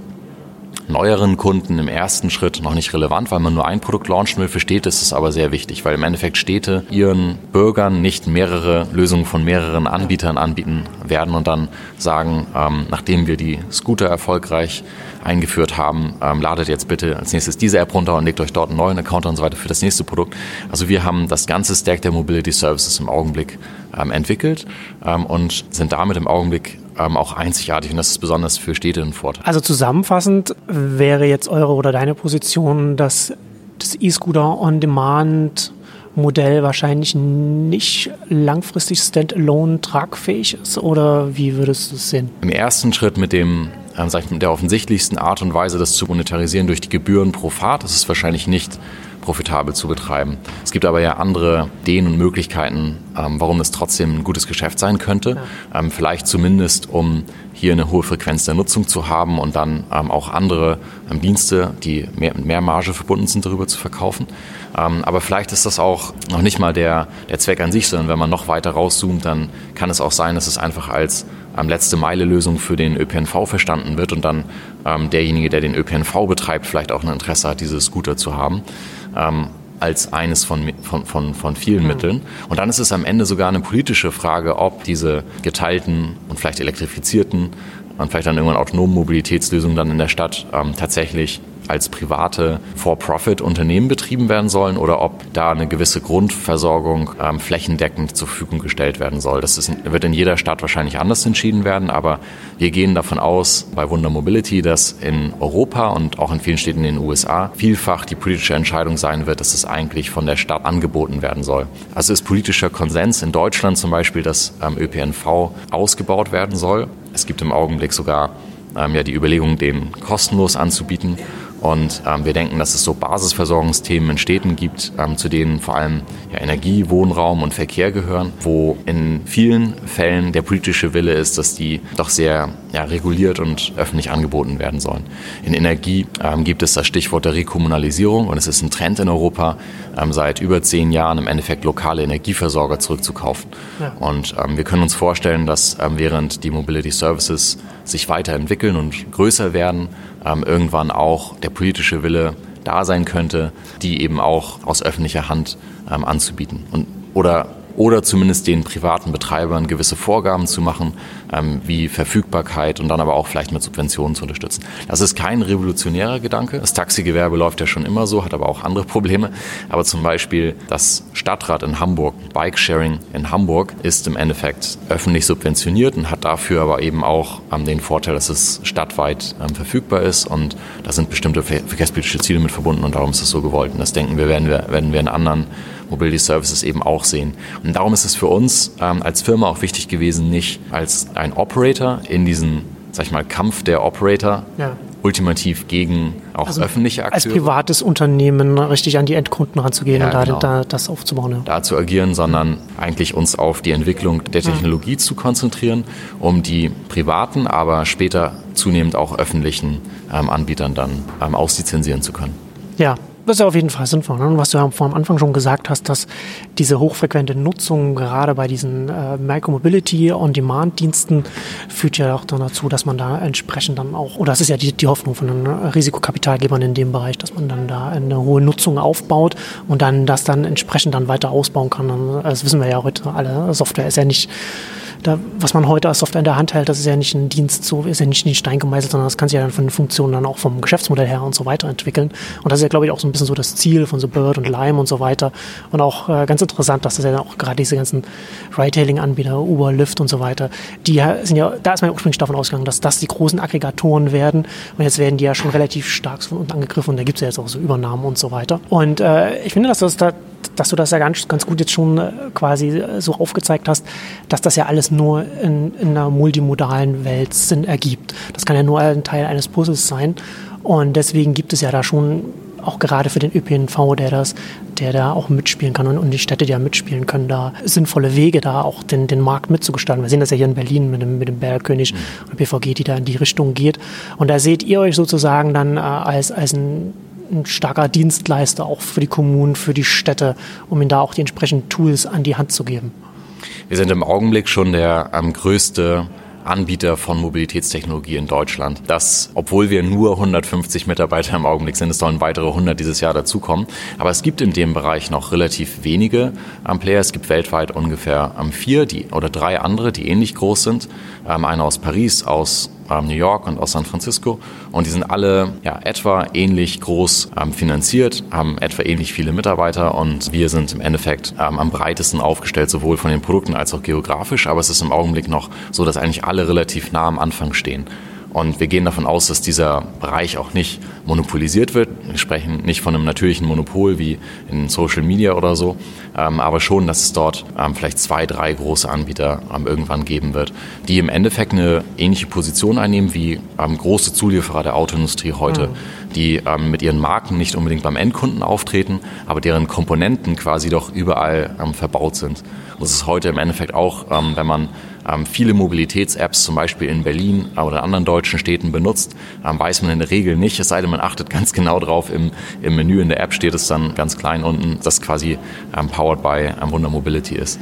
neueren Kunden im ersten Schritt noch nicht relevant, weil man nur ein Produkt launchen will. Für Städte ist es aber sehr wichtig, weil im Endeffekt Städte ihren Bürgern nicht mehrere Lösungen von mehreren Anbietern anbieten werden und dann sagen, ähm, nachdem wir die Scooter erfolgreich eingeführt haben, ähm, ladet jetzt bitte als nächstes diese App runter und legt euch dort einen neuen Account und so weiter für das nächste Produkt. Also wir haben das ganze Stack der Mobility Services im Augenblick ähm, entwickelt ähm, und sind damit im Augenblick ähm, auch einzigartig und das ist besonders für Städte ein Vorteil. Also zusammenfassend wäre jetzt eure oder deine Position, dass das E-Scooter on Demand Modell wahrscheinlich nicht langfristig standalone tragfähig ist oder wie würdest du es sehen? Im ersten Schritt mit dem ähm, sag ich, mit der offensichtlichsten Art und Weise, das zu monetarisieren durch die Gebühren pro Fahrt, das ist wahrscheinlich nicht profitabel zu betreiben. Es gibt aber ja andere Ideen und Möglichkeiten, ähm, warum das trotzdem ein gutes Geschäft sein könnte. Ja. Ähm, vielleicht zumindest, um hier eine hohe Frequenz der Nutzung zu haben und dann ähm, auch andere ähm, Dienste, die mehr, mit mehr Marge verbunden sind, darüber zu verkaufen. Ähm, aber vielleicht ist das auch noch nicht mal der, der Zweck an sich, sondern wenn man noch weiter rauszoomt, dann kann es auch sein, dass es einfach als ähm, letzte Meile Lösung für den ÖPNV verstanden wird und dann ähm, derjenige, der den ÖPNV betreibt, vielleicht auch ein Interesse hat, diese Scooter zu haben ähm, als eines von, von, von, von vielen mhm. Mitteln. Und dann ist es am Ende sogar eine politische Frage, ob diese geteilten und vielleicht elektrifizierten und vielleicht dann irgendwann autonomen Mobilitätslösungen dann in der Stadt ähm, tatsächlich als private For-Profit-Unternehmen betrieben werden sollen oder ob da eine gewisse Grundversorgung ähm, flächendeckend zur Verfügung gestellt werden soll. Das ist, wird in jeder Stadt wahrscheinlich anders entschieden werden, aber wir gehen davon aus bei Wunder Mobility, dass in Europa und auch in vielen Städten in den USA vielfach die politische Entscheidung sein wird, dass es eigentlich von der Stadt angeboten werden soll. Also ist politischer Konsens in Deutschland zum Beispiel, dass ähm, ÖPNV ausgebaut werden soll. Es gibt im Augenblick sogar ähm, ja, die Überlegung, den kostenlos anzubieten. Und ähm, wir denken, dass es so Basisversorgungsthemen in Städten gibt, ähm, zu denen vor allem ja, Energie, Wohnraum und Verkehr gehören, wo in vielen Fällen der politische Wille ist, dass die doch sehr ja, reguliert und öffentlich angeboten werden sollen. In Energie ähm, gibt es das Stichwort der Rekommunalisierung und es ist ein Trend in Europa, ähm, seit über zehn Jahren im Endeffekt lokale Energieversorger zurückzukaufen. Ja. Und ähm, wir können uns vorstellen, dass ähm, während die Mobility Services sich weiterentwickeln und größer werden, ähm, irgendwann auch der politische Wille da sein könnte, die eben auch aus öffentlicher Hand ähm, anzubieten. Und, oder oder zumindest den privaten Betreibern gewisse Vorgaben zu machen, ähm, wie Verfügbarkeit und dann aber auch vielleicht mit Subventionen zu unterstützen. Das ist kein revolutionärer Gedanke. Das Taxigewerbe läuft ja schon immer so, hat aber auch andere Probleme. Aber zum Beispiel das Stadtrat in Hamburg, Bike-Sharing in Hamburg, ist im Endeffekt öffentlich subventioniert und hat dafür aber eben auch ähm, den Vorteil, dass es stadtweit ähm, verfügbar ist und da sind bestimmte verkehrspolitische Ziele mit verbunden und darum ist es so gewollt. Und das denken wir, werden wir, werden wir in anderen Mobility Services eben auch sehen. Und darum ist es für uns ähm, als Firma auch wichtig gewesen, nicht als ein Operator in diesen, sag ich mal, Kampf der Operator ja. ultimativ gegen auch also öffentliche Akteure. Als privates Unternehmen richtig an die Endkunden ranzugehen ja, und da, genau. da, das aufzubauen. Ja. Da zu agieren, sondern eigentlich uns auf die Entwicklung der Technologie zu konzentrieren, um die privaten, aber später zunehmend auch öffentlichen ähm, Anbietern dann ähm, auslizenzieren zu können. Ja, das ist ja auf jeden Fall sinnvoll. Ne? Was du ja vor am Anfang schon gesagt hast, dass diese hochfrequente Nutzung gerade bei diesen äh, Micromobility On-Demand-Diensten führt ja auch dann dazu, dass man da entsprechend dann auch, oder das ist ja die, die Hoffnung von den Risikokapitalgebern in dem Bereich, dass man dann da eine hohe Nutzung aufbaut und dann das dann entsprechend dann weiter ausbauen kann. Das wissen wir ja heute alle. Software ist ja nicht da, was man heute als Software in der Hand hält, das ist ja nicht ein Dienst, so ist ja nicht in den Stein gemeißelt, sondern das kann sich ja dann von den Funktionen dann auch vom Geschäftsmodell her und so weiter entwickeln. Und das ist ja, glaube ich, auch so ein bisschen so das Ziel von so Bird und Lime und so weiter. Und auch äh, ganz interessant, dass das ja auch gerade diese ganzen Ride-Hailing-Anbieter, Uber, Lyft und so weiter, die sind ja, da ist man ja ursprünglich davon ausgegangen, dass das die großen Aggregatoren werden. Und jetzt werden die ja schon relativ stark von unten angegriffen und da gibt es ja jetzt auch so Übernahmen und so weiter. Und äh, ich finde, dass, das da, dass du das ja ganz, ganz gut jetzt schon äh, quasi so aufgezeigt hast, dass das ja alles nur in, in einer multimodalen Welt Sinn ergibt. Das kann ja nur ein Teil eines Puzzles sein. Und deswegen gibt es ja da schon auch gerade für den ÖPNV, der das, der da auch mitspielen kann und, und die Städte, die ja mitspielen können, da sinnvolle Wege, da auch den, den Markt mitzugestalten. Wir sehen das ja hier in Berlin mit dem, mit dem Bergkönig mhm. und BVG, die da in die Richtung geht. Und da seht ihr euch sozusagen dann äh, als, als ein ein starker Dienstleister auch für die Kommunen, für die Städte, um ihnen da auch die entsprechenden Tools an die Hand zu geben. Wir sind im Augenblick schon der ähm, größte Anbieter von Mobilitätstechnologie in Deutschland. Das, obwohl wir nur 150 Mitarbeiter im Augenblick sind, es sollen weitere 100 dieses Jahr dazukommen. Aber es gibt in dem Bereich noch relativ wenige ähm, Player. Es gibt weltweit ungefähr ähm, vier die, oder drei andere, die ähnlich groß sind. Ähm, einer aus Paris, aus ähm, New York und aus San Francisco. Und die sind alle ja, etwa ähnlich groß ähm, finanziert, haben etwa ähnlich viele Mitarbeiter und wir sind im Endeffekt ähm, am breitesten aufgestellt, sowohl von den Produkten als auch geografisch. Aber es ist im Augenblick noch so, dass eigentlich alle relativ nah am Anfang stehen. Und wir gehen davon aus, dass dieser Bereich auch nicht monopolisiert wird. Wir sprechen nicht von einem natürlichen Monopol wie in Social Media oder so, ähm, aber schon, dass es dort ähm, vielleicht zwei, drei große Anbieter ähm, irgendwann geben wird, die im Endeffekt eine ähnliche Position einnehmen wie große Zulieferer der Autoindustrie heute, mhm. die mit ihren Marken nicht unbedingt beim Endkunden auftreten, aber deren Komponenten quasi doch überall verbaut sind. Das ist heute im Endeffekt auch, wenn man viele Mobilitäts-Apps zum Beispiel in Berlin oder anderen deutschen Städten benutzt, ähm, weiß man in der Regel nicht, es sei denn, man achtet ganz genau drauf, im, im Menü in der App steht es dann ganz klein unten, dass quasi ähm, powered by ähm, Wunder Mobility ist.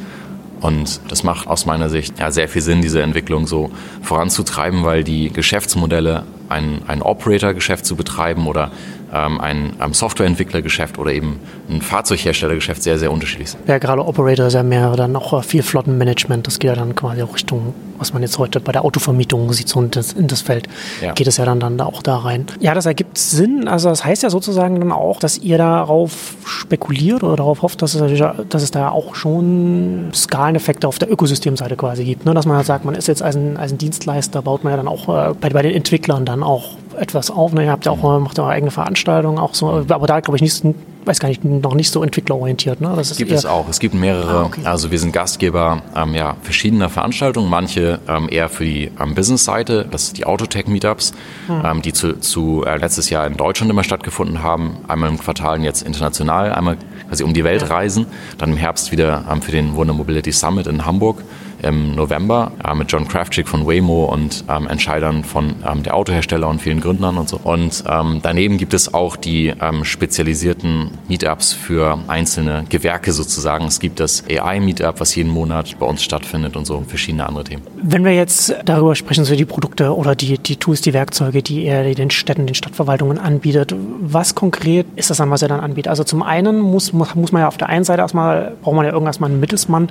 Und das macht aus meiner Sicht ja, sehr viel Sinn, diese Entwicklung so voranzutreiben, weil die Geschäftsmodelle, ein, ein Operator-Geschäft zu betreiben oder ähm, ein, ein Softwareentwicklergeschäft oder eben ein Fahrzeugherstellergeschäft sehr, sehr unterschiedlich sind. Ja, gerade Operator ist ja mehr dann auch viel Flottenmanagement. Das geht ja dann quasi auch Richtung, was man jetzt heute bei der Autovermietung sieht, so in das, in das Feld. Ja. Geht es ja dann, dann auch da rein. Ja, das ergibt Sinn. Also das heißt ja sozusagen dann auch, dass ihr darauf spekuliert oder darauf hofft, dass es, dass es da auch schon Skaleneffekte auf der Ökosystemseite quasi gibt. Ne? Dass man halt sagt, man ist jetzt als ein, als ein Dienstleister, baut man ja dann auch äh, bei, bei den Entwicklern dann auch etwas auf. Ne? Ihr habt ja auch, macht ja auch eigene Veranstaltungen, auch so, aber da glaube ich nicht, weiß gar nicht, noch nicht so entwicklerorientiert. Ne? Das gibt es auch. Es gibt mehrere, ah, okay. also wir sind Gastgeber ähm, ja, verschiedener Veranstaltungen, manche ähm, eher für die ähm, Business-Seite, das sind die Autotech-Meetups, hm. Ähm, die zu, zu äh, letztes Jahr in Deutschland immer stattgefunden haben, einmal im Quartal jetzt international, einmal quasi um die Welt reisen, dann im Herbst wieder ähm, für den Wunder Mobility Summit in Hamburg im November äh, mit John Kraftschick von Waymo und ähm, Entscheidern von ähm, der Autohersteller und vielen Gründern und so. Und ähm, daneben gibt es auch die ähm, spezialisierten Meetups für einzelne Gewerke sozusagen. Es gibt das AI-Meetup, was jeden Monat bei uns stattfindet und so verschiedene andere Themen. Wenn wir jetzt darüber sprechen, so die Produkte oder die, die Tools, die Werkzeuge, die er den Städten, den Stadtverwaltungen anbietet, was konkret ist das dann, was er dann anbietet? Also zum einen muss, muss, muss man ja auf der einen Seite erstmal, braucht man ja irgendwas mal einen Mittelsmann,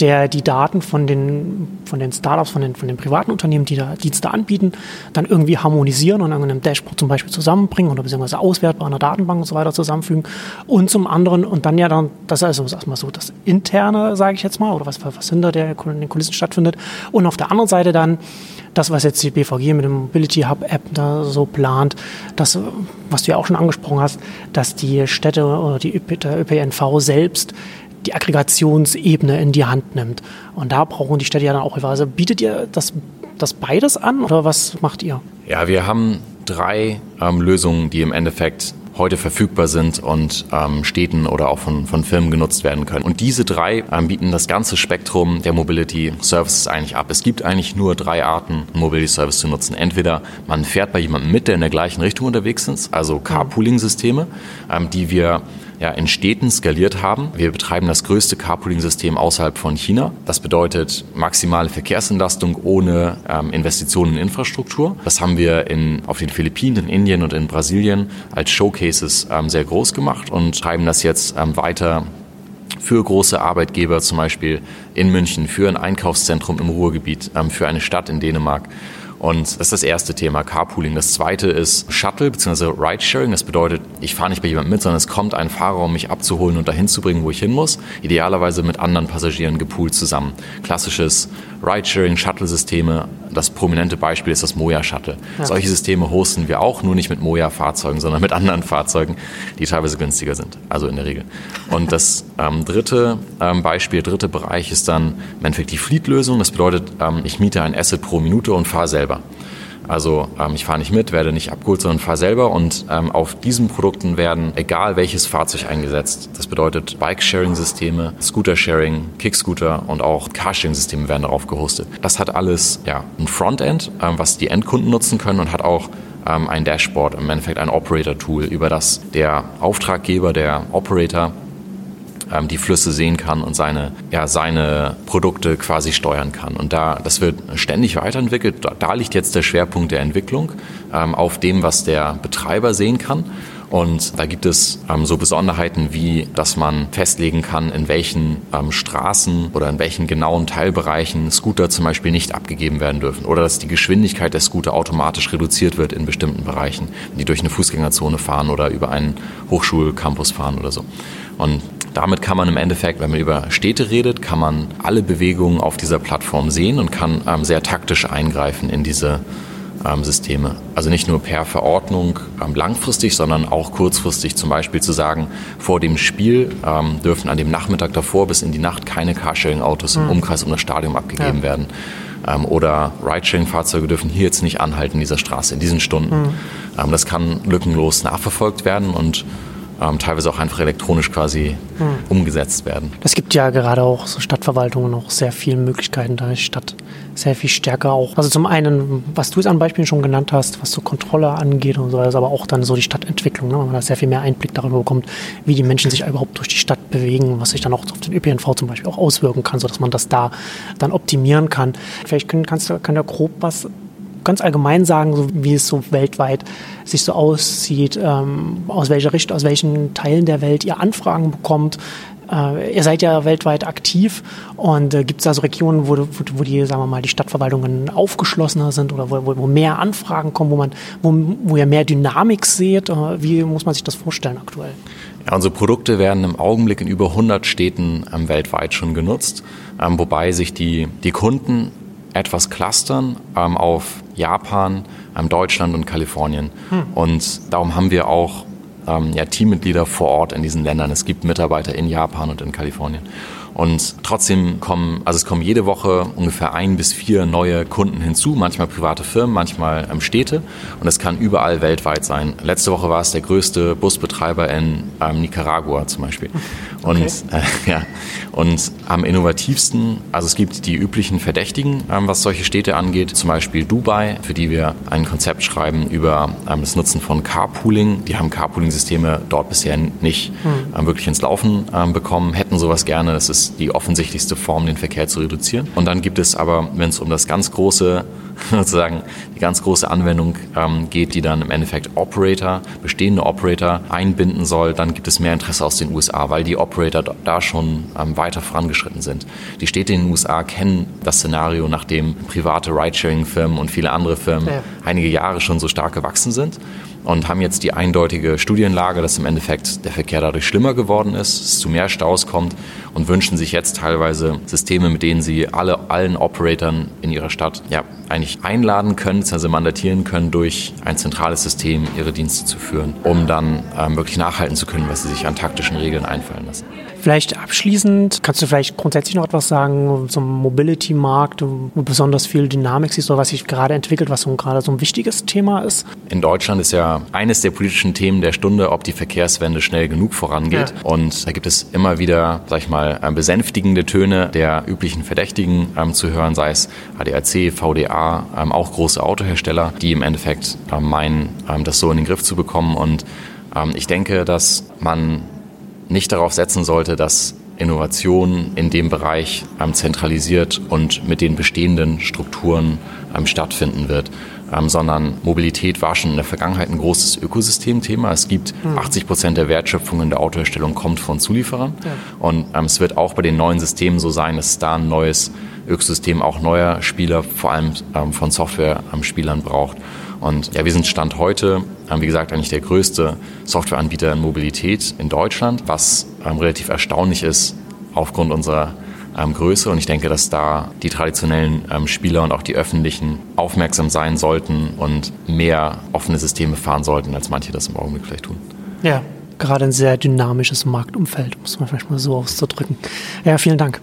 der die Daten von den, von den Startups, von den, von den privaten Unternehmen, die da Dienste anbieten, dann irgendwie harmonisieren und an einem Dashboard zum Beispiel zusammenbringen oder beziehungsweise auswertbar an einer Datenbank und so weiter zusammenfügen. Und zum anderen, und dann ja dann, das ist also erstmal so das Interne, sage ich jetzt mal, oder was, was hinter der, den Kulissen stattfindet. Und auf der anderen Seite dann das, was jetzt die BVG mit dem Mobility Hub App da so plant, das, was du ja auch schon angesprochen hast, dass die Städte oder die ÖPNV selbst die Aggregationsebene in die Hand nimmt. Und da brauchen die Städte ja dann auch Hilfe. Also bietet ihr das, das beides an oder was macht ihr? Ja, wir haben drei ähm, Lösungen, die im Endeffekt heute verfügbar sind und ähm, Städten oder auch von, von Firmen genutzt werden können. Und diese drei ähm, bieten das ganze Spektrum der Mobility Services eigentlich ab. Es gibt eigentlich nur drei Arten, Mobility Service zu nutzen. Entweder man fährt bei jemandem mit, der in der gleichen Richtung unterwegs ist, also Carpooling-Systeme, ähm, die wir ja, in Städten skaliert haben. Wir betreiben das größte Carpooling-System außerhalb von China. Das bedeutet maximale Verkehrsentlastung ohne ähm, Investitionen in Infrastruktur. Das haben wir in, auf den Philippinen, in Indien und in Brasilien als Showcases ähm, sehr groß gemacht und treiben das jetzt ähm, weiter für große Arbeitgeber, zum Beispiel in München, für ein Einkaufszentrum im Ruhrgebiet, ähm, für eine Stadt in Dänemark. Und das ist das erste Thema, Carpooling. Das zweite ist Shuttle bzw. Ridesharing. Das bedeutet, ich fahre nicht bei jemandem mit, sondern es kommt ein Fahrer, um mich abzuholen und dahin zu bringen, wo ich hin muss. Idealerweise mit anderen Passagieren gepoolt zusammen. Klassisches Ridesharing-Shuttle-Systeme. Das prominente Beispiel ist das Moja-Shuttle. Ja. Solche Systeme hosten wir auch, nur nicht mit Moja-Fahrzeugen, sondern mit anderen Fahrzeugen, die teilweise günstiger sind. Also in der Regel. Und das ähm, dritte ähm, Beispiel, dritte Bereich ist dann im Endeffekt die Fleet-Lösung. Das bedeutet, ähm, ich miete ein Asset pro Minute und fahre selber selber. Also ähm, ich fahre nicht mit, werde nicht abgeholt, sondern fahre selber. Und ähm, auf diesen Produkten werden egal welches Fahrzeug eingesetzt. Das bedeutet Bike-Sharing-Systeme, Scooter-Sharing, Kick-Scooter und auch Carsharing-Systeme werden darauf gehostet. Das hat alles ja, ein Frontend, ähm, was die Endkunden nutzen können und hat auch ähm, ein Dashboard, im Endeffekt ein Operator-Tool, über das der Auftraggeber, der Operator ähm, die Flüsse sehen kann und seine, ja, seine Produkte quasi steuern kann. Und da, das wird ständig weiterentwickelt. Da, da liegt jetzt der Schwerpunkt der Entwicklung ähm, auf dem, was der Betreiber sehen kann. Und da gibt es ähm, so Besonderheiten wie, dass man festlegen kann, in welchen ähm, Straßen oder in welchen genauen Teilbereichen Scooter zum Beispiel nicht abgegeben werden dürfen. Oder dass die Geschwindigkeit der Scooter automatisch reduziert wird in bestimmten Bereichen, die durch eine Fußgängerzone fahren oder über einen Hochschulcampus fahren oder so. Und damit kann man im Endeffekt, wenn man über Städte redet, kann man alle Bewegungen auf dieser Plattform sehen und kann ähm, sehr taktisch eingreifen in diese ähm, Systeme. Also nicht nur per Verordnung ähm, langfristig, sondern auch kurzfristig zum Beispiel zu sagen, vor dem Spiel ähm, dürfen an dem Nachmittag davor bis in die Nacht keine Carsharing-Autos mhm. im Umkreis um das Stadion abgegeben ja. werden. Ähm, oder Ridesharing-Fahrzeuge dürfen hier jetzt nicht anhalten in dieser Straße in diesen Stunden. Mhm. Das kann lückenlos nachverfolgt werden und ähm, teilweise auch einfach elektronisch quasi hm. umgesetzt werden. Es gibt ja gerade auch so Stadtverwaltungen noch sehr viele Möglichkeiten, da die Stadt sehr viel stärker auch. Also zum einen, was du jetzt an Beispielen schon genannt hast, was so Kontrolle angeht und so, also aber auch dann so die Stadtentwicklung, ne, weil man da sehr viel mehr Einblick darüber bekommt, wie die Menschen sich überhaupt durch die Stadt bewegen, was sich dann auch auf den ÖPNV zum Beispiel auch auswirken kann, sodass man das da dann optimieren kann. Vielleicht können, kannst du, kann der grob was ganz allgemein sagen, so wie es so weltweit sich so aussieht, ähm, aus welcher Richtung, aus welchen Teilen der Welt ihr Anfragen bekommt. Äh, ihr seid ja weltweit aktiv und äh, gibt es da so Regionen, wo, wo, wo, die, sagen wir mal, die Stadtverwaltungen aufgeschlossener sind oder wo, wo mehr Anfragen kommen, wo man, wo, ihr mehr Dynamik seht? Äh, wie muss man sich das vorstellen aktuell? Ja, unsere Produkte werden im Augenblick in über 100 Städten ähm, weltweit schon genutzt, ähm, wobei sich die, die Kunden etwas clustern ähm, auf Japan, ähm, Deutschland und Kalifornien. Hm. Und darum haben wir auch ähm, ja, Teammitglieder vor Ort in diesen Ländern. Es gibt Mitarbeiter in Japan und in Kalifornien. Und trotzdem kommen, also es kommen jede Woche ungefähr ein bis vier neue Kunden hinzu, manchmal private Firmen, manchmal ähm, Städte. Und es kann überall weltweit sein. Letzte Woche war es der größte Busbetreiber in ähm, Nicaragua zum Beispiel. Und, okay. äh, ja, und am innovativsten, also es gibt die üblichen Verdächtigen, ähm, was solche Städte angeht, zum Beispiel Dubai, für die wir ein Konzept schreiben über ähm, das Nutzen von Carpooling. Die haben Carpooling-Systeme dort bisher nicht hm. ähm, wirklich ins Laufen ähm, bekommen, hätten sowas gerne. Das ist die offensichtlichste Form, den Verkehr zu reduzieren. Und dann gibt es aber, wenn es um das ganz große, sozusagen die ganz große Anwendung ähm, geht, die dann im Endeffekt Operator, bestehende Operator einbinden soll, dann gibt es mehr Interesse aus den USA, weil die Operator da schon ähm, weiter vorangeschritten sind. Die Städte in den USA kennen das Szenario, nachdem private Ridesharing-Firmen und viele andere Firmen ja. einige Jahre schon so stark gewachsen sind und haben jetzt die eindeutige Studienlage, dass im Endeffekt der Verkehr dadurch schlimmer geworden ist, es zu mehr Staus kommt und wünschen sich jetzt teilweise Systeme, mit denen sie alle, allen Operatoren in ihrer Stadt ja, eigentlich einladen können, also mandatieren können, durch ein zentrales System ihre Dienste zu führen, um dann ähm, wirklich nachhalten zu können, was sie sich an taktischen Regeln einfallen lassen. Vielleicht abschließend, kannst du vielleicht grundsätzlich noch etwas sagen zum Mobility-Markt, wo besonders viel Dynamik siehst oder was sich gerade entwickelt, was so gerade so ein wichtiges Thema ist? In Deutschland ist ja eines der politischen Themen der Stunde, ob die Verkehrswende schnell genug vorangeht. Ja. Und da gibt es immer wieder, sag ich mal, äh, besänftigende Töne der üblichen Verdächtigen ähm, zu hören, sei es ADAC, VDA, ähm, auch große Autohersteller, die im Endeffekt ähm, meinen, ähm, das so in den Griff zu bekommen. Und ähm, ich denke, dass man nicht darauf setzen sollte, dass Innovation in dem Bereich ähm, zentralisiert und mit den bestehenden Strukturen ähm, stattfinden wird. ähm, sondern Mobilität war schon in der Vergangenheit ein großes Ökosystemthema. Es gibt mhm. 80 Prozent der Wertschöpfung in der Autoherstellung kommt von Zulieferern. Ja. Und ähm, es wird auch bei den neuen Systemen so sein, dass es da ein neues Ökosystem auch neuer Spieler, vor allem ähm, von Software-Spielern braucht. Und ja, wir sind Stand heute, wie gesagt, eigentlich der größte Softwareanbieter in Mobilität in Deutschland, was ähm, relativ erstaunlich ist aufgrund unserer ähm, Größe. Und ich denke, dass da die traditionellen ähm, Spieler und auch die öffentlichen aufmerksam sein sollten und mehr offene Systeme fahren sollten, als manche das im Augenblick vielleicht tun. Ja, gerade ein sehr dynamisches Marktumfeld, muss man vielleicht mal so auszudrücken. Ja, vielen Dank.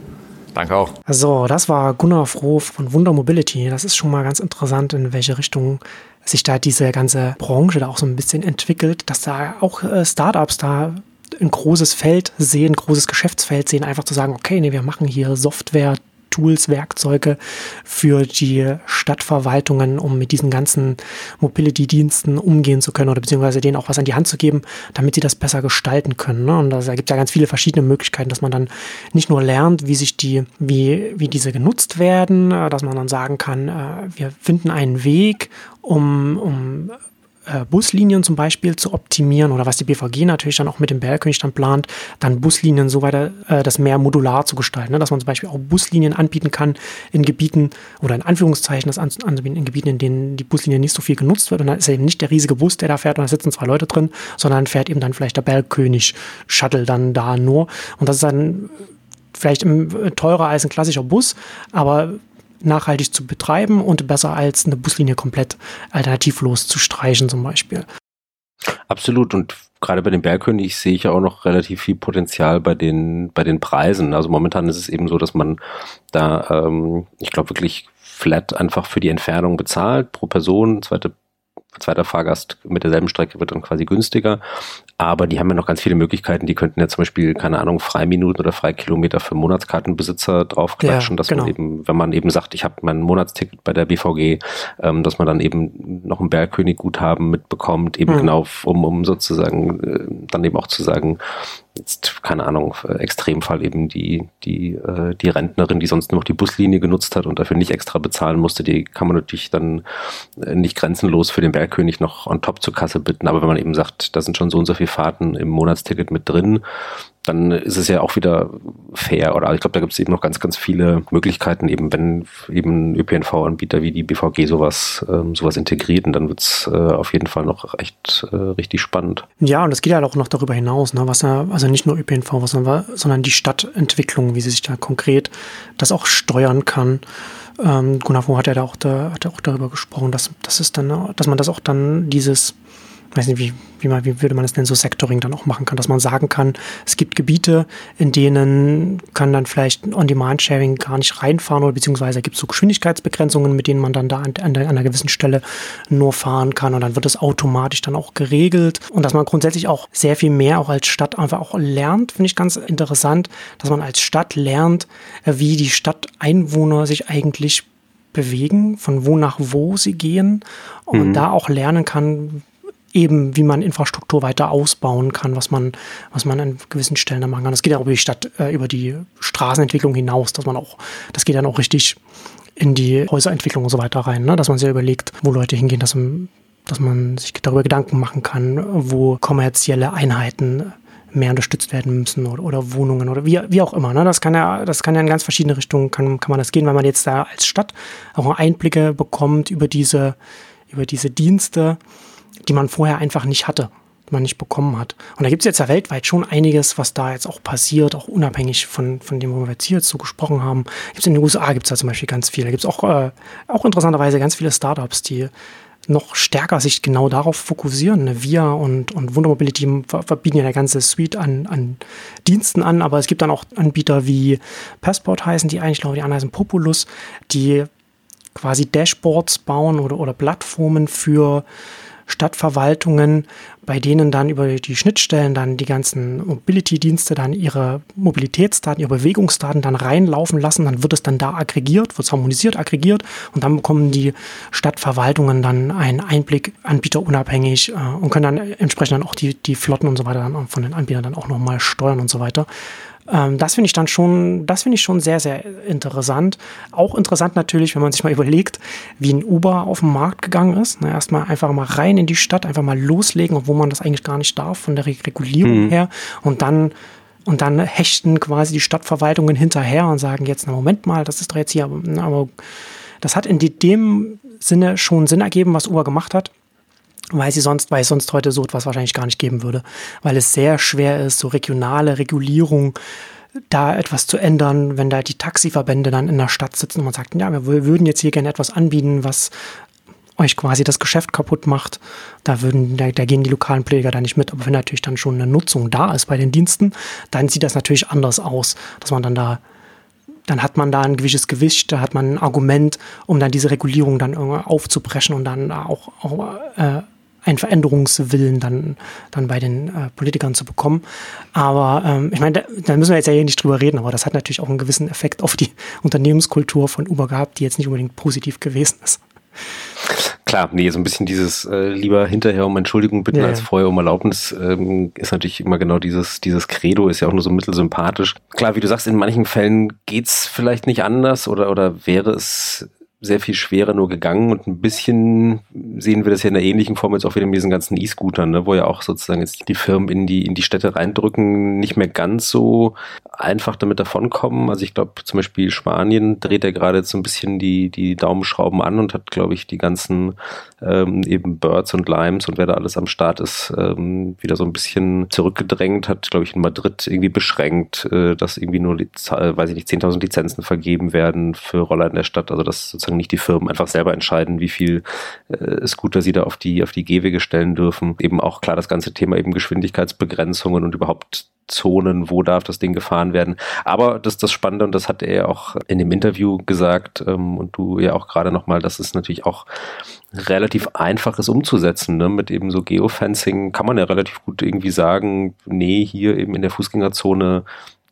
Danke auch. So, das war Gunnar Froh von Wunder Mobility. Das ist schon mal ganz interessant, in welche Richtung sich da diese ganze Branche da auch so ein bisschen entwickelt, dass da auch äh, Startups da ein großes Feld sehen, ein großes Geschäftsfeld sehen, einfach zu sagen, okay, nee, wir machen hier Software, Tools, Werkzeuge für die Stadtverwaltungen, um mit diesen ganzen Mobility-Diensten umgehen zu können oder beziehungsweise denen auch was an die Hand zu geben, damit sie das besser gestalten können. Ne? Und da gibt ja ganz viele verschiedene Möglichkeiten, dass man dann nicht nur lernt, wie sich die, wie, wie diese genutzt werden, äh, dass man dann sagen kann, äh, wir finden einen Weg, um, um äh, Buslinien zum Beispiel zu optimieren oder was die BVG natürlich dann auch mit dem Bergkönig dann plant, dann Buslinien so weiter, äh, das mehr modular zu gestalten, ne? dass man zum Beispiel auch Buslinien anbieten kann in Gebieten oder in Anführungszeichen das anzubieten in Gebieten, in denen die Buslinie nicht so viel genutzt wird und dann ist eben nicht der riesige Bus, der da fährt und da sitzen zwei Leute drin, sondern fährt eben dann vielleicht der Bergkönig Shuttle dann da nur und das ist dann vielleicht teurer als ein klassischer Bus, aber nachhaltig zu betreiben und besser als eine Buslinie komplett alternativlos zu streichen zum Beispiel. Absolut und gerade bei den Bergkönig sehe ich ja auch noch relativ viel Potenzial bei den bei den Preisen. Also momentan ist es eben so, dass man da, ähm, ich glaube wirklich flat einfach für die Entfernung bezahlt pro Person. Zweite zweiter Fahrgast mit derselben Strecke wird dann quasi günstiger. Aber die haben ja noch ganz viele Möglichkeiten. Die könnten ja zum Beispiel, keine Ahnung, Freiminuten oder Freikilometer für Monatskartenbesitzer draufklatschen, ja, dass genau. man eben, wenn man eben sagt, ich habe mein Monatsticket bei der BVG, ähm, dass man dann eben noch ein Bergkönig-Guthaben mitbekommt, eben mhm. genau, um, um sozusagen äh, dann eben auch zu sagen, jetzt, keine Ahnung, Extremfall eben die, die, äh, die Rentnerin, die sonst nur noch die Buslinie genutzt hat und dafür nicht extra bezahlen musste, die kann man natürlich dann äh, nicht grenzenlos für den Bergkönig noch on top zur Kasse bitten. Aber wenn man eben sagt, da sind schon so und so viele Fahrten im Monatsticket mit drin, dann ist es ja auch wieder fair. Oder ich glaube, da gibt es eben noch ganz, ganz viele Möglichkeiten, eben wenn eben ÖPNV-Anbieter wie die BVG sowas, ähm, sowas integriert, und dann wird es äh, auf jeden Fall noch echt äh, richtig spannend. Ja, und es geht ja halt auch noch darüber hinaus, ne, was also nicht nur ÖPNV, was, sondern die Stadtentwicklung, wie sie sich da konkret das auch steuern kann. Ähm, Gunnar Vo hat ja da auch, da, hat ja auch darüber gesprochen, dass, dass es dann, dass man das auch dann dieses weiß nicht, wie, wie, man, wie würde man das nennen, so Sectoring dann auch machen kann, dass man sagen kann, es gibt Gebiete, in denen kann dann vielleicht On-Demand-Sharing gar nicht reinfahren oder beziehungsweise gibt es so Geschwindigkeitsbegrenzungen, mit denen man dann da an, an, einer gewissen Stelle nur fahren kann und dann wird das automatisch dann auch geregelt und dass man grundsätzlich auch sehr viel mehr auch als Stadt einfach auch lernt, finde ich ganz interessant, dass man als Stadt lernt, wie die Stadteinwohner sich eigentlich bewegen, von wo nach wo sie gehen und mhm. da auch lernen kann, eben, wie man Infrastruktur weiter ausbauen kann, was man, was man an gewissen Stellen da machen kann. Das geht ja auch über die Stadt, äh, über die Straßenentwicklung hinaus, dass man auch, das geht dann auch richtig in die Häuserentwicklung und so weiter rein, ne? dass man sich überlegt, wo Leute hingehen, dass, dass man sich darüber Gedanken machen kann, wo kommerzielle Einheiten mehr unterstützt werden müssen oder, oder Wohnungen oder wie, wie auch immer. Ne? Das kann ja, das kann ja in ganz verschiedene Richtungen kann, kann man das gehen, weil man jetzt da als Stadt auch Einblicke bekommt über diese, über diese Dienste, die man vorher einfach nicht hatte, die man nicht bekommen hat. Und da gibt es jetzt ja weltweit schon einiges, was da jetzt auch passiert, auch unabhängig von, von dem, wo wir jetzt hier jetzt so gesprochen haben. Gibt's in den USA gibt es da zum Beispiel ganz viele. Da gibt es auch, äh, auch interessanterweise ganz viele Startups, die noch stärker sich genau darauf fokussieren. Ne, Wir und, und Wundermobility verbieten ja eine ganze Suite an, an Diensten an, aber es gibt dann auch Anbieter wie Passport heißen die eigentlich, glaube ich, die anderen heißen Populus, die quasi Dashboards bauen oder, oder Plattformen für Stadtverwaltungen, bei denen dann über die Schnittstellen dann die ganzen Mobility-Dienste dann ihre Mobilitätsdaten, ihre Bewegungsdaten dann reinlaufen lassen. Dann wird es dann da aggregiert, wird es harmonisiert, aggregiert und dann bekommen die Stadtverwaltungen dann einen Einblick anbieterunabhängig äh, und können dann entsprechend dann auch die, die Flotten und so weiter dann von den Anbietern dann auch nochmal steuern und so weiter. Ähm, das finde ich dann schon, das finde ich schon sehr, sehr interessant. Auch interessant natürlich, wenn man sich mal überlegt, wie ein Uber auf den Markt gegangen ist. Ne, erstmal einfach mal rein in die Stadt, einfach mal loslegen, obwohl man das eigentlich gar nicht darf von der Regulierung mhm. her. Und dann und dann hechten quasi die Stadtverwaltungen hinterher und sagen jetzt, na Moment mal, das ist doch jetzt hier, aber das hat in dem Sinne schon Sinn ergeben, was Uber gemacht hat weil sie sonst, weil es sonst heute so etwas wahrscheinlich gar nicht geben würde, weil es sehr schwer ist, so regionale Regulierung da etwas zu ändern, wenn da die Taxiverbände dann in der Stadt sitzen und man sagt, ja, wir würden jetzt hier gerne etwas anbieten, was euch quasi das Geschäft kaputt macht, da würden, da, da gehen die lokalen Pfleger da nicht mit. Aber wenn natürlich dann schon eine Nutzung da ist bei den Diensten, dann sieht das natürlich anders aus, dass man dann da dann hat man da ein gewisses Gewicht, da hat man ein Argument, um dann diese Regulierung dann aufzubrechen und dann auch, auch äh, einen Veränderungswillen dann, dann bei den äh, Politikern zu bekommen. Aber ähm, ich meine, da, da, müssen wir jetzt ja hier nicht drüber reden, aber das hat natürlich auch einen gewissen Effekt auf die Unternehmenskultur von Uber gehabt, die jetzt nicht unbedingt positiv gewesen ist. Klar, nee, so ein bisschen dieses äh, lieber hinterher um Entschuldigung bitten ja, als vorher um Erlaubnis ähm, ist natürlich immer genau dieses, dieses Credo, ist ja auch nur so mittelsympathisch. Klar, wie du sagst, in manchen Fällen geht's vielleicht nicht anders oder, oder wäre es sehr viel schwerer nur gegangen und ein bisschen sehen wir das ja in einer ähnlichen Form jetzt auch wieder mit diesen ganzen E-Scootern, ne, wo ja auch sozusagen jetzt die Firmen in die, in die Städte reindrücken, nicht mehr ganz so einfach damit davonkommen. Also ich glaube zum Beispiel Spanien dreht ja gerade so ein bisschen die, die Daumenschrauben an und hat, glaube ich, die ganzen ähm, eben Birds und Limes und wer da alles am Start ist, ähm, wieder so ein bisschen zurückgedrängt, hat, glaube ich, in Madrid irgendwie beschränkt, äh, dass irgendwie nur, weiß ich nicht, 10.000 Lizenzen vergeben werden für Roller in der Stadt. Also dass sozusagen nicht die Firmen einfach selber entscheiden, wie viel äh, Scooter sie da auf die, auf die Gehwege stellen dürfen. Eben auch klar das ganze Thema eben Geschwindigkeitsbegrenzungen und überhaupt Zonen, wo darf das Ding gefahren werden. Aber das das Spannende und das hat er auch in dem Interview gesagt ähm, und du ja auch gerade nochmal, dass es natürlich auch relativ einfach ist umzusetzen. Ne? Mit eben so Geofencing kann man ja relativ gut irgendwie sagen, nee, hier eben in der Fußgängerzone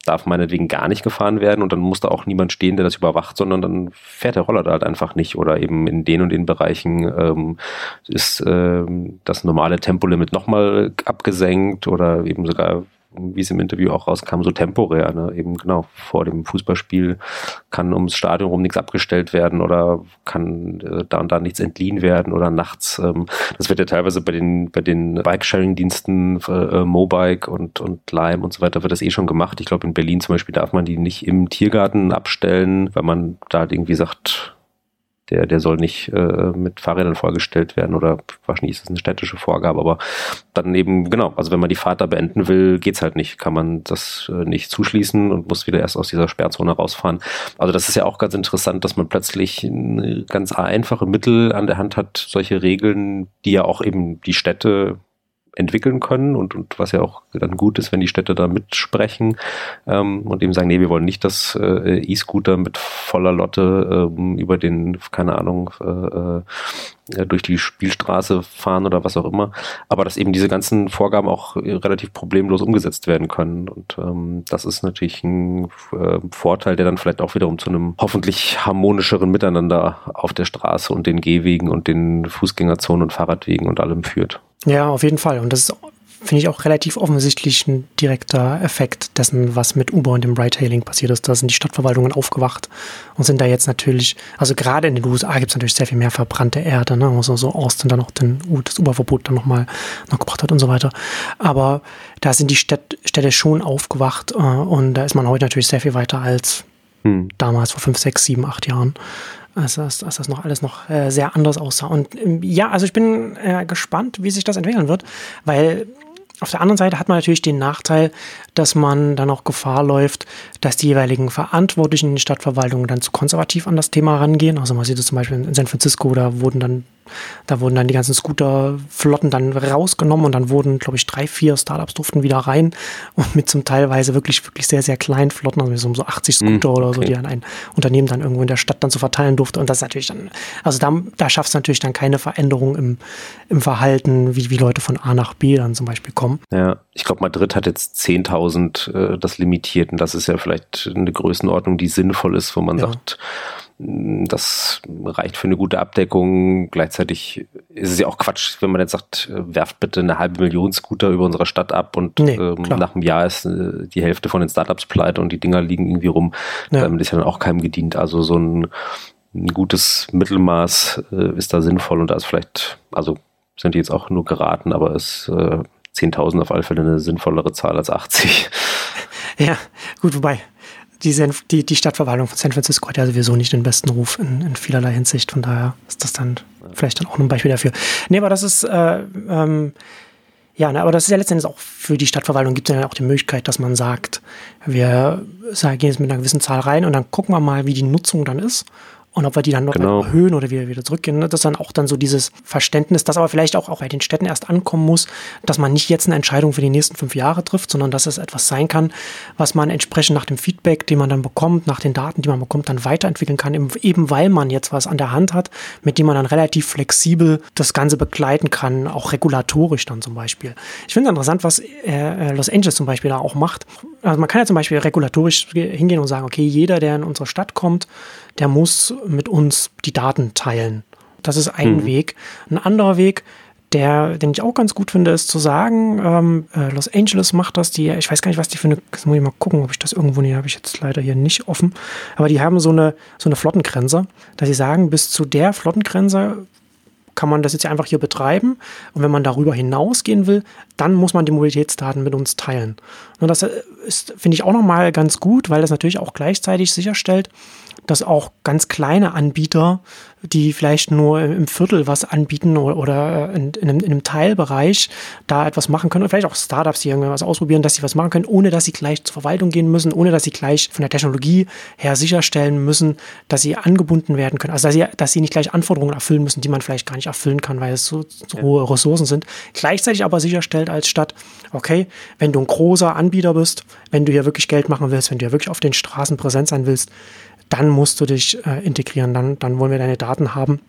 darf meinetwegen gar nicht gefahren werden und dann muss da auch niemand stehen, der das überwacht, sondern dann fährt der Roller da halt einfach nicht. Oder eben in den und den Bereichen ähm, ist ähm, das normale Tempolimit nochmal abgesenkt oder eben sogar wie es im Interview auch rauskam, so temporär. Ne? Eben genau vor dem Fußballspiel kann ums Stadion rum nichts abgestellt werden oder kann äh, da und da nichts entliehen werden oder nachts. Ähm, das wird ja teilweise bei den bei den Bike-Sharing-Diensten äh, Mobike und und Lime und so weiter wird das eh schon gemacht. Ich glaube in Berlin zum Beispiel darf man die nicht im Tiergarten abstellen, weil man da irgendwie sagt der, der soll nicht äh, mit Fahrrädern vorgestellt werden oder wahrscheinlich ist das eine städtische Vorgabe, aber dann eben, genau, also wenn man die Fahrt da beenden will, geht's halt nicht, kann man das äh, nicht zuschließen und muss wieder erst aus dieser Sperrzone rausfahren. Also das ist ja auch ganz interessant, dass man plötzlich ganz einfache Mittel an der Hand hat, solche Regeln, die ja auch eben die Städte entwickeln können und, und was ja auch dann gut ist, wenn die Städte da mitsprechen ähm, und eben sagen, nee, wir wollen nicht, dass äh, E-Scooter mit voller Lotte ähm, über den, keine Ahnung, äh, äh, durch die Spielstraße fahren oder was auch immer, aber dass eben diese ganzen Vorgaben auch relativ problemlos umgesetzt werden können und ähm, das ist natürlich ein äh, Vorteil, der dann vielleicht auch wiederum zu einem hoffentlich harmonischeren Miteinander auf der Straße und den Gehwegen und den Fußgängerzonen und Fahrradwegen und allem führt. Ja, auf jeden Fall. Und das ist, finde ich, auch relativ offensichtlich ein direkter Effekt dessen, was mit Uber und dem Ride-Hailing passiert ist. Da sind die Stadtverwaltungen aufgewacht und sind da jetzt natürlich, also gerade in den USA gibt es natürlich sehr viel mehr verbrannte Erde, ne? Also so Austin dann auch den, das Uber-Verbot dann nochmal noch gebracht hat und so weiter. Aber da sind die Städt, Städte schon aufgewacht äh, und da ist man heute natürlich sehr viel weiter als hm. damals vor fünf, sechs, sieben, acht Jahren als das, als das noch alles noch äh, sehr anders aussah. Und ähm, ja, also ich bin äh, gespannt, wie sich das entwickeln wird, weil auf der anderen Seite hat man natürlich den Nachteil, dass man dann auch Gefahr läuft, dass die jeweiligen Verantwortlichen in den Stadtverwaltungen dann zu konservativ an das Thema rangehen. Also man sieht es zum Beispiel in San Francisco, da wurden dann da wurden dann die ganzen Scooterflotten dann rausgenommen und dann wurden, glaube ich, drei, vier Startups durften wieder rein und mit zum teilweise wirklich, wirklich sehr, sehr kleinen Flotten, also so 80 Scooter mm, okay. oder so, die an ein Unternehmen dann irgendwo in der Stadt dann zu verteilen durfte. Und das ist natürlich dann, also da, da schaffst du natürlich dann keine Veränderung im, im Verhalten, wie, wie Leute von A nach B dann zum Beispiel kommen. Ja, ich glaube, Madrid hat jetzt 10.000 äh, das limitiert und das ist ja vielleicht eine Größenordnung, die sinnvoll ist, wo man ja. sagt, das reicht für eine gute Abdeckung. Gleichzeitig ist es ja auch Quatsch, wenn man jetzt sagt, äh, werft bitte eine halbe Million Scooter über unsere Stadt ab und nee, ähm, nach einem Jahr ist äh, die Hälfte von den Startups pleite und die Dinger liegen irgendwie rum. Ja. Damit ist ja dann auch keinem gedient. Also so ein, ein gutes Mittelmaß äh, ist da sinnvoll und da ist vielleicht, also sind die jetzt auch nur geraten, aber ist äh, 10.000 auf alle Fälle eine sinnvollere Zahl als 80. Ja, gut, wobei die, die, die Stadtverwaltung von San Francisco hat ja sowieso nicht den besten Ruf in, in vielerlei Hinsicht. Von daher ist das dann vielleicht dann auch ein Beispiel dafür. Nee, aber das ist, äh, ähm, ja, ne, aber das ist ja letztendlich auch für die Stadtverwaltung gibt es ja auch die Möglichkeit, dass man sagt, wir gehen jetzt mit einer gewissen Zahl rein und dann gucken wir mal, wie die Nutzung dann ist. Und ob wir die dann noch genau. erhöhen oder wieder, wieder zurückgehen. Ne? Das ist dann auch dann so dieses Verständnis, das aber vielleicht auch, auch bei den Städten erst ankommen muss, dass man nicht jetzt eine Entscheidung für die nächsten fünf Jahre trifft, sondern dass es etwas sein kann, was man entsprechend nach dem Feedback, den man dann bekommt, nach den Daten, die man bekommt, dann weiterentwickeln kann, eben weil man jetzt was an der Hand hat, mit dem man dann relativ flexibel das Ganze begleiten kann, auch regulatorisch dann zum Beispiel. Ich finde es interessant, was äh, Los Angeles zum Beispiel da auch macht. Also man kann ja zum Beispiel regulatorisch hingehen und sagen, okay, jeder, der in unsere Stadt kommt, der muss mit uns die Daten teilen. Das ist ein mhm. Weg. Ein anderer Weg, der, den ich auch ganz gut finde, ist zu sagen, ähm, äh, Los Angeles macht das, die, ich weiß gar nicht, was die für eine, das muss ich mal gucken, ob ich das irgendwo, nee, habe ich jetzt leider hier nicht offen, aber die haben so eine, so eine Flottengrenze, dass sie sagen, bis zu der Flottengrenze kann man das jetzt einfach hier betreiben. Und wenn man darüber hinausgehen will, dann muss man die Mobilitätsdaten mit uns teilen. Und das ist, finde ich, auch nochmal ganz gut, weil das natürlich auch gleichzeitig sicherstellt, dass auch ganz kleine Anbieter, die vielleicht nur im Viertel was anbieten oder in, in, einem, in einem, Teilbereich da etwas machen können, oder vielleicht auch Startups, die irgendwas ausprobieren, dass sie was machen können, ohne dass sie gleich zur Verwaltung gehen müssen, ohne dass sie gleich von der Technologie her sicherstellen müssen, dass sie angebunden werden können. Also dass sie, dass sie nicht gleich Anforderungen erfüllen müssen, die man vielleicht gar nicht erfüllen kann, weil es so, so ja. hohe Ressourcen sind. Gleichzeitig aber sicherstellt als Stadt, okay, wenn du ein großer Anbieter bist, wenn du hier wirklich Geld machen willst, wenn du hier wirklich auf den Straßen präsent sein willst, dann musst du dich äh, integrieren, dann, dann wollen wir deine Daten haben,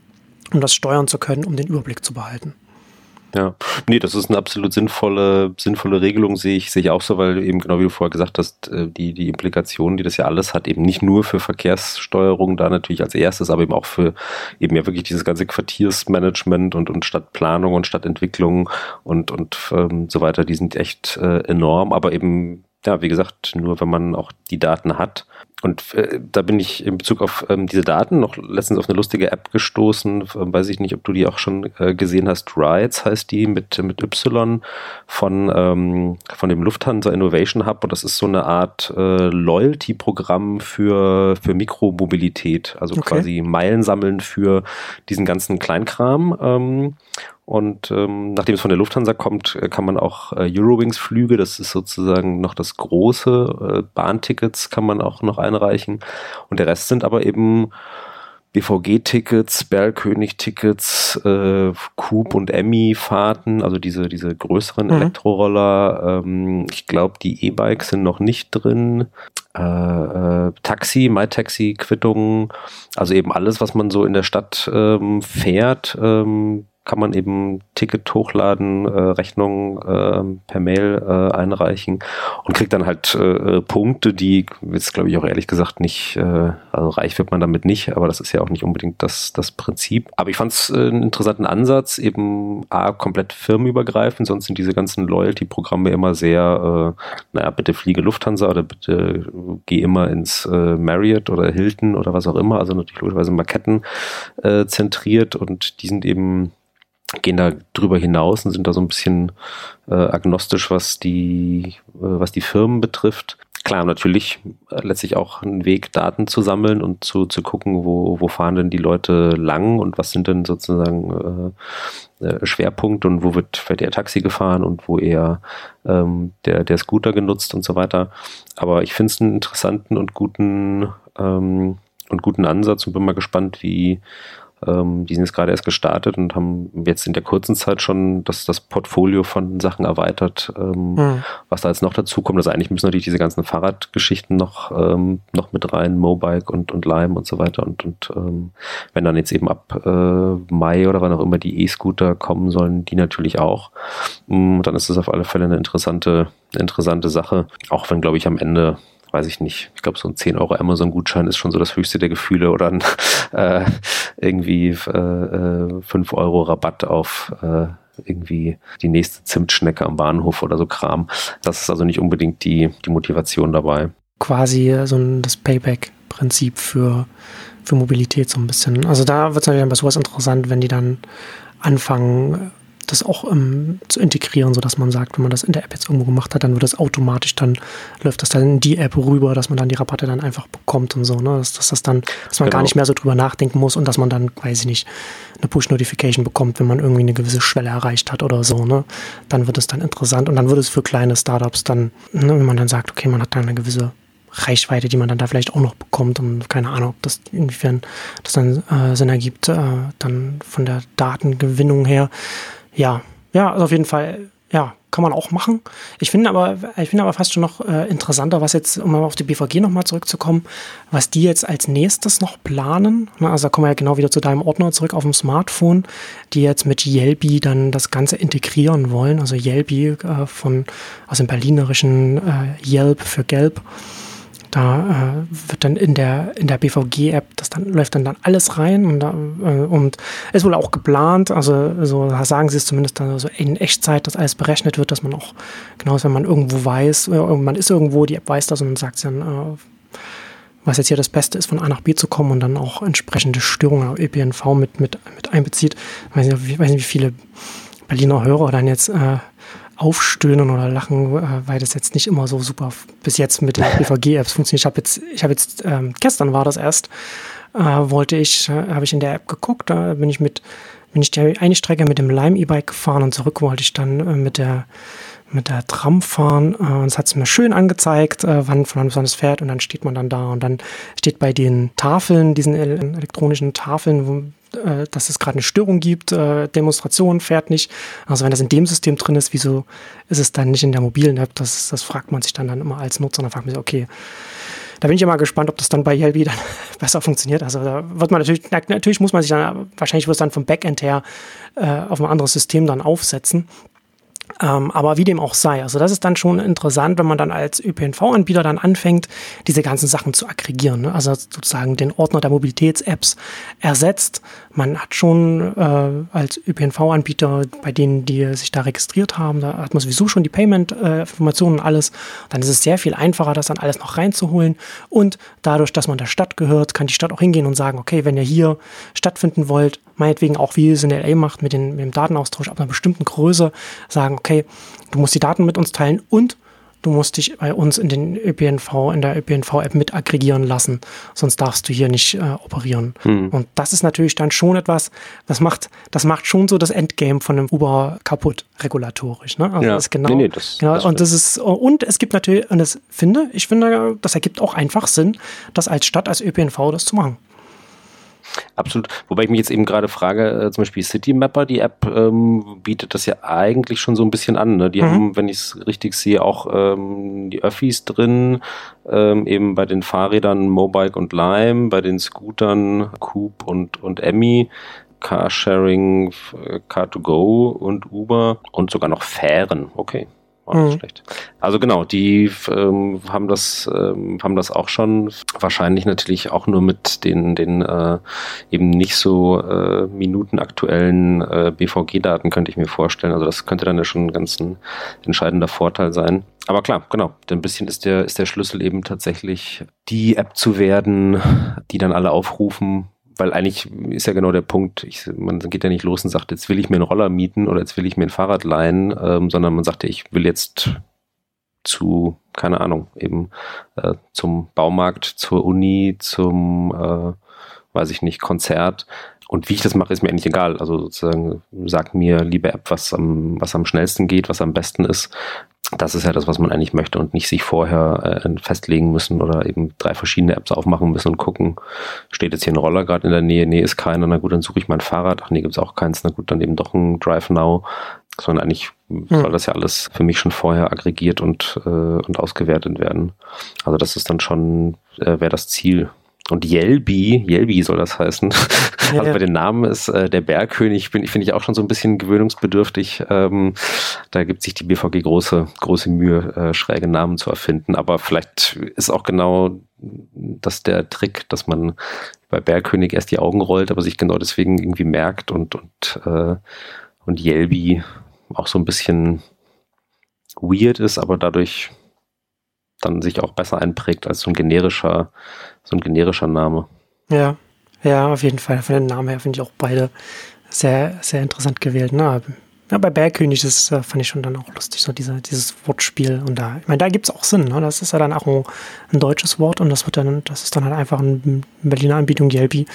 um das steuern zu können, um den Überblick zu behalten. Ja, nee, das ist eine absolut sinnvolle, sinnvolle Regelung, sehe ich, sehe ich auch so, weil eben genau wie du vorher gesagt hast, äh, die, die Implikationen, die das ja alles hat, eben nicht nur für Verkehrssteuerung da natürlich als erstes, aber eben auch für eben ja wirklich dieses ganze Quartiersmanagement und, und Stadtplanung und Stadtentwicklung und, und ähm, so weiter, die sind echt äh, enorm, aber eben ja, wie gesagt, nur wenn man auch die Daten hat. Und äh, da bin ich in Bezug auf ähm, diese Daten noch letztens auf eine lustige App gestoßen. Äh, weiß ich nicht, ob du die auch schon äh, gesehen hast. Rides heißt die mit, mit Y von, ähm, von dem Lufthansa Innovation Hub. Und das ist so eine Art äh, Loyalty-Programm für, für Mikromobilität. Also okay. quasi Meilen sammeln für diesen ganzen Kleinkram. Ähm, und ähm, nachdem es von der Lufthansa kommt, äh, kann man auch äh, Eurowings-Flüge, das ist sozusagen noch das große, äh, Bahntickets kann man auch noch einreichen. Und der Rest sind aber eben BVG-Tickets, Berlkönig-Tickets, äh, Coop und Emmy-Fahrten, also diese, diese größeren mhm. Elektroroller. Ähm, ich glaube, die E-Bikes sind noch nicht drin. Äh, äh, Taxi, MyTaxi-Quittungen, also eben alles, was man so in der Stadt ähm, fährt, ähm, kann man eben Ticket hochladen, äh, Rechnung äh, per Mail äh, einreichen und kriegt dann halt äh, Punkte, die jetzt glaube ich auch ehrlich gesagt nicht, äh, also reich wird man damit nicht, aber das ist ja auch nicht unbedingt das, das Prinzip. Aber ich fand es äh, einen interessanten Ansatz, eben A, komplett firmenübergreifend, sonst sind diese ganzen Loyalty-Programme immer sehr, äh, naja, bitte fliege Lufthansa oder bitte geh immer ins äh, Marriott oder Hilton oder was auch immer, also natürlich logischerweise Marketten äh, zentriert und die sind eben gehen da drüber hinaus und sind da so ein bisschen äh, agnostisch, was die, äh, was die Firmen betrifft. Klar, natürlich äh, letztlich auch ein Weg, Daten zu sammeln und zu, zu gucken, wo, wo fahren denn die Leute lang und was sind denn sozusagen äh, äh, Schwerpunkte und wo wird, wird eher Taxi gefahren und wo eher ähm, der, der Scooter genutzt und so weiter. Aber ich finde es einen interessanten und guten ähm, und guten Ansatz und bin mal gespannt, wie ähm, die sind jetzt gerade erst gestartet und haben jetzt in der kurzen Zeit schon das, das Portfolio von Sachen erweitert, ähm, mhm. was da jetzt noch dazu kommt. Also eigentlich müssen natürlich diese ganzen Fahrradgeschichten noch, ähm, noch mit rein, Mobike und, und Lime und so weiter. Und, und ähm, wenn dann jetzt eben ab äh, Mai oder wann auch immer die E-Scooter kommen sollen, die natürlich auch. Mm, dann ist das auf alle Fälle eine interessante, eine interessante Sache. Auch wenn, glaube ich, am Ende weiß ich nicht, ich glaube, so ein 10 Euro Amazon-Gutschein ist schon so das höchste der Gefühle oder ein, äh, irgendwie äh, 5 äh, Euro Rabatt auf äh, irgendwie die nächste Zimtschnecke am Bahnhof oder so Kram. Das ist also nicht unbedingt die, die Motivation dabei. Quasi so ein, das Payback-Prinzip für, für Mobilität so ein bisschen. Also da wird es natürlich bei sowas interessant, wenn die dann anfangen, das auch ähm, zu integrieren, sodass man sagt, wenn man das in der App jetzt irgendwo gemacht hat, dann wird das automatisch, dann läuft das dann in die App rüber, dass man dann die Rabatte dann einfach bekommt und so, ne? Dass, dass das dann, dass man genau. gar nicht mehr so drüber nachdenken muss und dass man dann, weiß ich nicht, eine Push-Notification bekommt, wenn man irgendwie eine gewisse Schwelle erreicht hat oder so, ne? Dann wird es dann interessant und dann wird es für kleine Startups dann, ne, wenn man dann sagt, okay, man hat dann eine gewisse Reichweite, die man dann da vielleicht auch noch bekommt und keine Ahnung, ob das inwiefern das dann äh, Sinn ergibt, äh, dann von der Datengewinnung her ja, ja, also auf jeden Fall, ja, kann man auch machen. Ich finde aber, ich finde aber fast schon noch äh, interessanter, was jetzt, um auf die BVG nochmal zurückzukommen, was die jetzt als nächstes noch planen. Na, also da kommen wir ja genau wieder zu deinem Ordner zurück auf dem Smartphone, die jetzt mit Yelby dann das Ganze integrieren wollen. Also Yelby äh, von, aus dem berlinerischen äh, Yelp für Gelb. Da äh, wird dann in der, in der BVG-App, das dann läuft dann, dann alles rein und, da, äh, und ist wohl auch geplant, also so sagen sie es zumindest dann so in Echtzeit, dass alles berechnet wird, dass man auch, genau wenn man irgendwo weiß, äh, man ist irgendwo, die App weiß das und sagt sie dann, äh, was jetzt hier das Beste ist, von A nach B zu kommen und dann auch entsprechende Störungen auf ÖPNV mit, mit, mit einbezieht. Ich weiß nicht, ich weiß nicht wie viele Berliner Hörer dann jetzt äh, aufstöhnen oder lachen, äh, weil das jetzt nicht immer so super bis jetzt mit den BVG-Apps funktioniert. Ich habe jetzt, ich habe jetzt, ähm, gestern war das erst, äh, wollte ich, äh, habe ich in der App geguckt, da bin ich mit, bin ich die eine Strecke mit dem Lime-E-Bike gefahren und zurück wollte ich dann äh, mit der mit der Tram fahren. Äh, und es hat es mir schön angezeigt, äh, wann von wann es fährt und dann steht man dann da und dann steht bei den Tafeln, diesen elektronischen Tafeln, wo, äh, dass es gerade eine Störung gibt, äh, Demonstration fährt nicht. Also wenn das in dem System drin ist, wieso ist es dann nicht in der mobilen App? Das, das fragt man sich dann, dann immer als Nutzer. Dann fragt man sich, okay, da bin ich mal gespannt, ob das dann bei Yelby dann besser funktioniert. Also da wird man natürlich, natürlich muss man sich dann, wahrscheinlich wird es dann vom Backend her äh, auf ein anderes System dann aufsetzen. Ähm, aber wie dem auch sei, also das ist dann schon interessant, wenn man dann als ÖPNV-Anbieter dann anfängt, diese ganzen Sachen zu aggregieren. Ne? Also sozusagen den Ordner der Mobilitäts-Apps ersetzt. Man hat schon äh, als ÖPNV-Anbieter bei denen, die sich da registriert haben, da hat man sowieso schon die Payment-Informationen und alles. Dann ist es sehr viel einfacher, das dann alles noch reinzuholen. Und dadurch, dass man der Stadt gehört, kann die Stadt auch hingehen und sagen, okay, wenn ihr hier stattfinden wollt, meinetwegen auch wie es in LA macht mit, den, mit dem Datenaustausch ab einer bestimmten Größe, sagen, okay, du musst die Daten mit uns teilen und du musst dich bei uns in den ÖPNV, in der ÖPNV-App mit aggregieren lassen, sonst darfst du hier nicht äh, operieren. Hm. Und das ist natürlich dann schon etwas, das macht, das macht schon so das Endgame von einem Uber kaputt, regulatorisch. Ne? Also ja. das genau, nee, nee, das, genau das und das ist, und es gibt natürlich, und das finde, ich finde, das ergibt auch einfach Sinn, das als Stadt, als ÖPNV das zu machen. Absolut. Wobei ich mich jetzt eben gerade frage, äh, zum Beispiel Citymapper, die App ähm, bietet das ja eigentlich schon so ein bisschen an. Ne? Die mhm. haben, wenn ich es richtig sehe, auch ähm, die Öffis drin, ähm, eben bei den Fahrrädern Mobike und Lime, bei den Scootern Coop und, und Emmy. Carsharing, Car2Go und Uber und sogar noch Fähren. Okay. War nicht mhm. schlecht. Also genau, die ähm, haben das ähm, haben das auch schon wahrscheinlich natürlich auch nur mit den den äh, eben nicht so äh, minutenaktuellen äh, BVG-Daten könnte ich mir vorstellen. Also das könnte dann ja schon ein ganz ein entscheidender Vorteil sein. Aber klar, genau. Ein bisschen ist der ist der Schlüssel eben tatsächlich die App zu werden, die dann alle aufrufen, weil eigentlich ist ja genau der Punkt, ich, man geht ja nicht los und sagt, jetzt will ich mir einen Roller mieten oder jetzt will ich mir ein Fahrrad leihen, ähm, sondern man sagt ja, ich will jetzt zu, keine Ahnung, eben äh, zum Baumarkt, zur Uni, zum, äh, weiß ich nicht, Konzert. Und wie ich das mache, ist mir eigentlich egal. Also sozusagen, sag mir, liebe App, was am, was am schnellsten geht, was am besten ist das ist ja das, was man eigentlich möchte und nicht sich vorher äh, festlegen müssen oder eben drei verschiedene Apps aufmachen müssen und gucken, steht jetzt hier ein Roller gerade in der Nähe, nee, ist keiner, na gut, dann suche ich mein Fahrrad, ach nee, gibt's auch keins, na gut, dann eben doch ein Drive Now, sondern eigentlich hm. soll das ja alles für mich schon vorher aggregiert und, äh, und ausgewertet werden. Also das ist dann schon, äh, wäre das Ziel, und Yelby, Yelby soll das heißen. Ja, also bei den Namen ist äh, der Bergkönig, finde find ich auch schon so ein bisschen gewöhnungsbedürftig. Ähm, da gibt sich die BVG große, große Mühe, äh, schräge Namen zu erfinden. Aber vielleicht ist auch genau das der Trick, dass man bei Bergkönig erst die Augen rollt, aber sich genau deswegen irgendwie merkt und, und, äh, und Yelby auch so ein bisschen weird ist, aber dadurch dann sich auch besser einprägt als so ein generischer, so ein generischer Name. Ja, ja, auf jeden Fall. Von den Namen her finde ich auch beide sehr, sehr interessant gewählt. Ne? Ja, bei Bergkönig, das äh, fand ich schon dann auch lustig, so diese, dieses Wortspiel. Und da, ich meine, da gibt es auch Sinn, ne? Das ist ja dann auch ein, ein, deutsches Wort und das wird dann, das ist dann halt einfach eine Berliner Anbietung, Yelby. Bin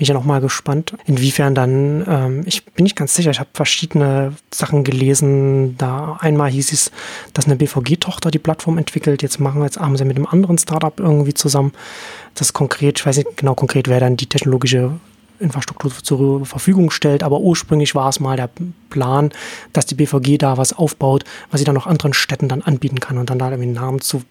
ich ja noch mal gespannt. Inwiefern dann, ähm, ich bin nicht ganz sicher, ich habe verschiedene Sachen gelesen. Da einmal hieß es, dass eine BVG-Tochter die Plattform entwickelt. Jetzt machen jetzt haben mit einem anderen Startup irgendwie zusammen. Das konkret, ich weiß nicht genau konkret, wer dann die technologische Infrastruktur zur Verfügung stellt. Aber ursprünglich war es mal der Plan, dass die BVG da was aufbaut, was sie dann auch anderen Städten dann anbieten kann und dann da irgendwie einen Namen zu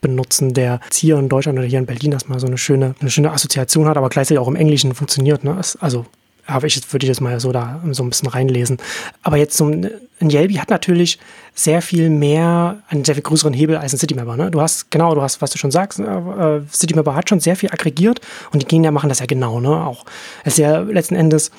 benutzen, der hier in Deutschland oder hier in Berlin erstmal so eine schöne, eine schöne Assoziation hat, aber gleichzeitig auch im Englischen funktioniert. Ne? Also habe ich würde jetzt mal so da so ein bisschen reinlesen. Aber jetzt so ein, Yelby hat natürlich sehr viel mehr, einen sehr viel größeren Hebel als ein Citymapper. Ne? Du hast, genau, du hast, was du schon sagst, äh, Citymapper hat schon sehr viel aggregiert und die Gegner machen das ja genau, ne? Auch. Es ist ja letzten Endes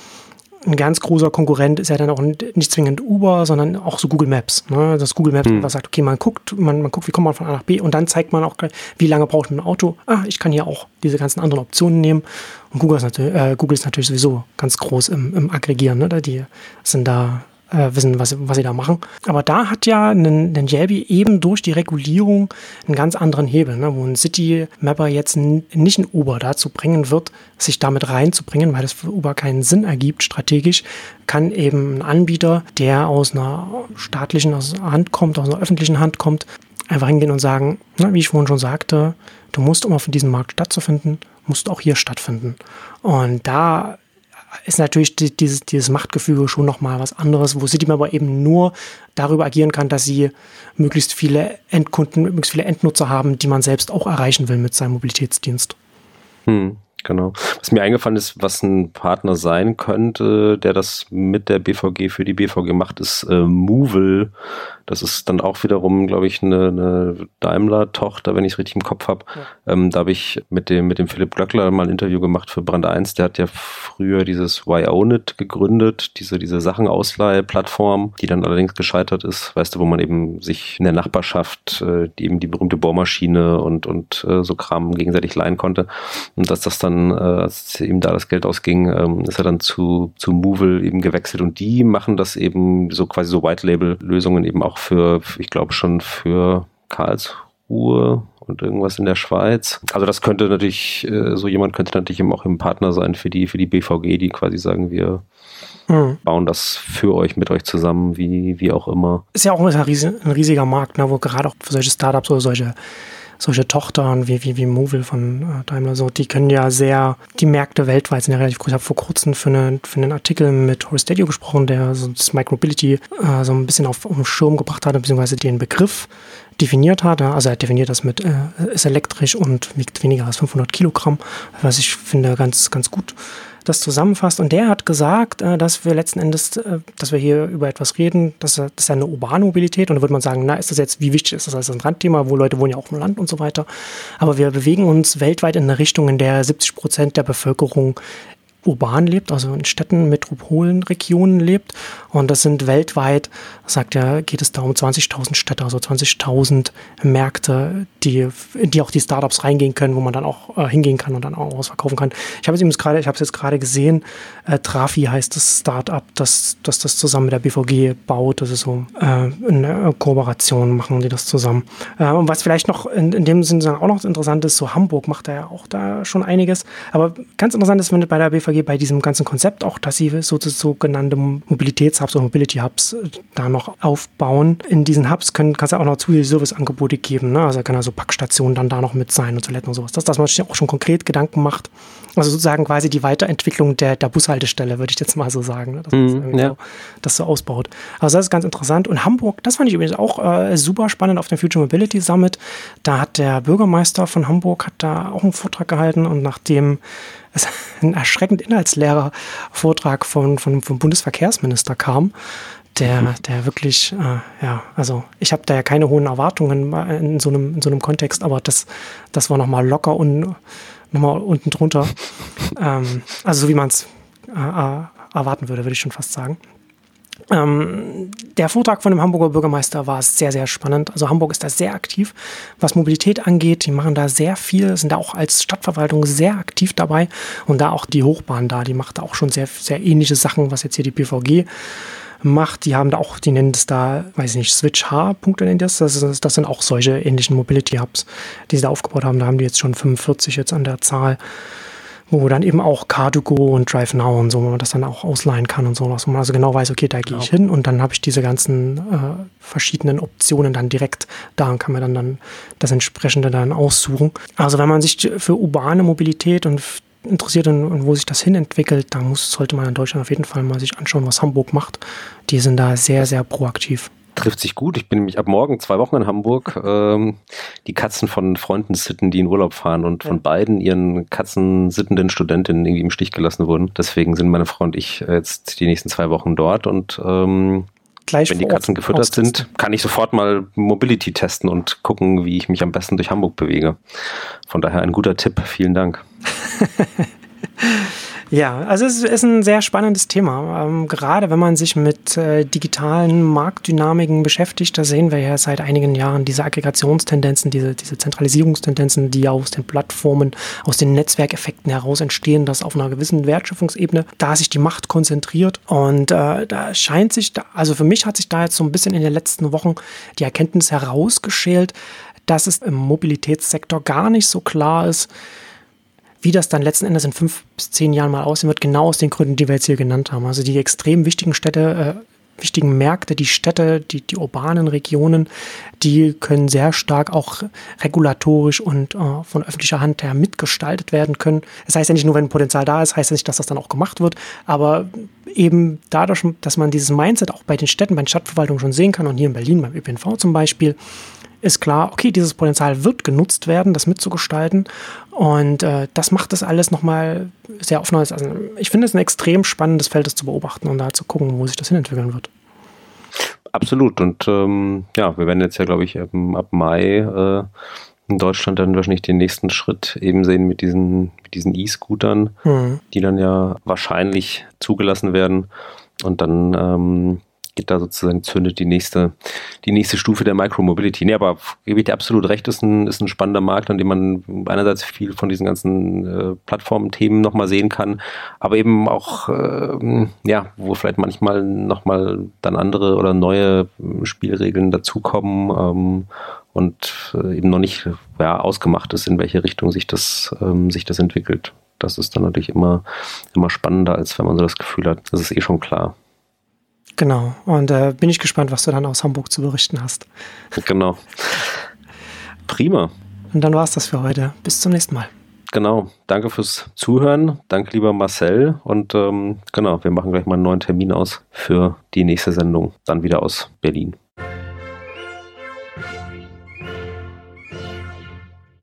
ein ganz großer Konkurrent ist ja dann auch nicht zwingend Uber, sondern auch so Google Maps. Ne? Das Google Maps hm. sagt, okay, man guckt, man, man guckt, wie kommt man von A nach B und dann zeigt man auch, wie lange braucht man ein Auto. Ah, ich kann hier auch diese ganzen anderen Optionen nehmen. Und Google ist natürlich, äh, Google ist natürlich sowieso ganz groß im, im Aggregieren. Ne? Die sind da äh, wissen, was, was sie da machen. Aber da hat ja ein, Jelby eben durch die Regulierung einen ganz anderen Hebel, ne, wo ein City-Mapper jetzt nicht ein Uber dazu bringen wird, sich damit reinzubringen, weil das für Uber keinen Sinn ergibt strategisch, kann eben ein Anbieter, der aus einer staatlichen Hand kommt, aus einer öffentlichen Hand kommt, einfach hingehen und sagen, na, wie ich vorhin schon sagte, du musst, um auf diesem Markt stattzufinden, musst auch hier stattfinden. Und da ist natürlich die, dieses, dieses Machtgefüge schon nochmal was anderes, wo City aber eben nur darüber agieren kann, dass sie möglichst viele Endkunden, möglichst viele Endnutzer haben, die man selbst auch erreichen will mit seinem Mobilitätsdienst. Hm. Genau. Was mir eingefallen ist, was ein Partner sein könnte, der das mit der BVG für die BVG macht, ist äh, Movil. Das ist dann auch wiederum, glaube ich, eine, eine Daimler-Tochter, wenn ich es richtig im Kopf habe. Ja. Ähm, da habe ich mit dem, mit dem Philipp Glöckler mal ein Interview gemacht für Brand 1. Der hat ja früher dieses Why Own It gegründet, diese, diese Sachenausleih-Plattform, die dann allerdings gescheitert ist. Weißt du, wo man eben sich in der Nachbarschaft äh, die eben die berühmte Bohrmaschine und, und äh, so Kram gegenseitig leihen konnte. Und dass das dann, äh, als ihm da das Geld ausging, ähm, ist er dann zu, zu Movil eben gewechselt. Und die machen das eben so quasi so White-Label-Lösungen eben auch für, ich glaube schon für Karlsruhe und irgendwas in der Schweiz. Also das könnte natürlich, äh, so jemand könnte natürlich eben auch im Partner sein für die, für die BVG, die quasi sagen, wir mhm. bauen das für euch, mit euch zusammen, wie, wie auch immer. Ist ja auch ein, riesiger Markt, ne, wo gerade auch für solche Startups oder solche solche Tochtern wie, wie, wie Movil von äh, Daimler, so, die können ja sehr, die Märkte weltweit sind ja relativ groß. Ich habe vor kurzem für, eine, für einen Artikel mit Horace Stadio gesprochen, der so das Micromobility äh, so ein bisschen auf, auf den Schirm gebracht hat, beziehungsweise den Begriff definiert hat. Also er definiert das mit, äh, ist elektrisch und wiegt weniger als 500 Kilogramm, was ich finde ganz, ganz gut das zusammenfasst. Und der hat gesagt, äh, dass wir letzten Endes, äh, dass wir hier über etwas reden, dass das ist ja eine urbane Mobilität. Und da würde man sagen, na, ist das jetzt, wie wichtig ist das als ein Randthema, wo Leute wohnen ja auch im Land und so weiter. Aber wir bewegen uns weltweit in eine Richtung, in der 70 Prozent der Bevölkerung urban lebt, also in Städten, Metropolen, Regionen lebt. Und das sind weltweit, sagt er, geht es da um 20.000 Städte, also 20.000 Märkte, die, in die auch die Startups reingehen können, wo man dann auch äh, hingehen kann und dann auch was verkaufen kann. Ich habe es jetzt gerade, ich habe es jetzt gerade gesehen, äh, Trafi heißt das Startup, das, das das zusammen mit der BVG baut. Das ist so äh, eine Kooperation, machen die das zusammen. Äh, und was vielleicht noch in, in dem Sinne auch noch interessant ist, so Hamburg macht da ja auch da schon einiges. Aber ganz interessant ist, wenn bei der BVG BVG bei diesem ganzen Konzept auch, dass sie so sogenannte Mobilitätshubs oder Mobility Hubs äh, da noch aufbauen. In diesen Hubs können, kann es ja auch noch zusätzliche Serviceangebote geben. Ne? Also kann also Packstationen dann da noch mit sein und Toiletten und sowas. Das, dass man sich auch schon konkret Gedanken macht. Also sozusagen quasi die Weiterentwicklung der, der Bushaltestelle, würde ich jetzt mal so sagen. Ne? Dass mm, ja. so, das so ausbaut. Also das ist ganz interessant. Und Hamburg, das fand ich übrigens auch äh, super spannend auf dem Future Mobility Summit. Da hat der Bürgermeister von Hamburg hat da auch einen Vortrag gehalten und nachdem es ein erschreckend inhaltsleerer Vortrag von, von, vom Bundesverkehrsminister kam, der, mhm. der wirklich, äh, ja, also ich habe da ja keine hohen Erwartungen in so einem, in so einem Kontext, aber das, das war nochmal locker und nochmal unten drunter. ähm, also so wie man es äh, äh, erwarten würde, würde ich schon fast sagen. Ähm, der Vortrag von dem Hamburger Bürgermeister war sehr, sehr spannend. Also Hamburg ist da sehr aktiv, was Mobilität angeht. Die machen da sehr viel, sind da auch als Stadtverwaltung sehr aktiv dabei. Und da auch die Hochbahn da, die macht da auch schon sehr, sehr ähnliche Sachen, was jetzt hier die BVG macht. Die haben da auch, die nennen das da, weiß ich nicht, Switch-H-Punkte nennen das. Das, ist, das sind auch solche ähnlichen Mobility-Hubs, die sie da aufgebaut haben. Da haben die jetzt schon 45 jetzt an der Zahl wo dann eben auch Car2Go und Drive Now und so, wo man das dann auch ausleihen kann und sowas, wo man also genau weiß, okay, da gehe ich genau. hin und dann habe ich diese ganzen äh, verschiedenen Optionen dann direkt da und kann mir dann, dann das entsprechende dann aussuchen. Also wenn man sich für urbane Mobilität und interessiert und, und, wo sich das hin entwickelt, da muss, sollte man in Deutschland auf jeden Fall mal sich anschauen, was Hamburg macht. Die sind da sehr, sehr proaktiv trifft sich gut. Ich bin nämlich ab morgen zwei Wochen in Hamburg. Ähm, die Katzen von Freunden sitten, die in Urlaub fahren und von beiden ihren katzensittenden Studentinnen irgendwie im Stich gelassen wurden. Deswegen sind meine Frau und ich jetzt die nächsten zwei Wochen dort und ähm, Gleich wenn die Katzen gefüttert sind, kann ich sofort mal Mobility testen und gucken, wie ich mich am besten durch Hamburg bewege. Von daher ein guter Tipp. Vielen Dank. Ja, also es ist ein sehr spannendes Thema. Ähm, gerade wenn man sich mit äh, digitalen Marktdynamiken beschäftigt, da sehen wir ja seit einigen Jahren diese Aggregationstendenzen, diese, diese Zentralisierungstendenzen, die aus den Plattformen, aus den Netzwerkeffekten heraus entstehen, dass auf einer gewissen Wertschöpfungsebene da sich die Macht konzentriert. Und äh, da scheint sich, da, also für mich hat sich da jetzt so ein bisschen in den letzten Wochen die Erkenntnis herausgeschält, dass es im Mobilitätssektor gar nicht so klar ist, wie das dann letzten Endes in fünf bis zehn Jahren mal aussehen wird, genau aus den Gründen, die wir jetzt hier genannt haben. Also die extrem wichtigen Städte, äh, wichtigen Märkte, die Städte, die, die urbanen Regionen, die können sehr stark auch regulatorisch und äh, von öffentlicher Hand her mitgestaltet werden können. Das heißt ja nicht nur, wenn Potenzial da ist, heißt ja nicht, dass das dann auch gemacht wird, aber eben dadurch, dass man dieses Mindset auch bei den Städten, bei den Stadtverwaltungen schon sehen kann und hier in Berlin beim ÖPNV zum Beispiel, ist klar, okay, dieses Potenzial wird genutzt werden, das mitzugestalten. Und äh, das macht das alles nochmal sehr offen. Also ich finde es ein extrem spannendes Feld, das zu beobachten und da zu gucken, wo sich das hinentwickeln wird. Absolut. Und ähm, ja, wir werden jetzt ja, glaube ich, ab, ab Mai äh, in Deutschland dann wahrscheinlich den nächsten Schritt eben sehen mit diesen mit diesen E-Scootern, mhm. die dann ja wahrscheinlich zugelassen werden. Und dann ähm, geht da sozusagen, zündet die nächste, die nächste Stufe der Micromobility. Nee, aber gebe ich dir absolut recht, ist ein, ist ein spannender Markt, an dem man einerseits viel von diesen ganzen äh, Plattformthemen nochmal sehen kann, aber eben auch, äh, ja, wo vielleicht manchmal nochmal dann andere oder neue Spielregeln dazukommen ähm, und äh, eben noch nicht ja, ausgemacht ist, in welche Richtung sich das, ähm, sich das entwickelt. Das ist dann natürlich immer, immer spannender, als wenn man so das Gefühl hat, das ist eh schon klar. Genau. Und äh, bin ich gespannt, was du dann aus Hamburg zu berichten hast. Genau. Prima. Und dann war es das für heute. Bis zum nächsten Mal. Genau. Danke fürs Zuhören. Danke, lieber Marcel. Und ähm, genau, wir machen gleich mal einen neuen Termin aus für die nächste Sendung. Dann wieder aus Berlin.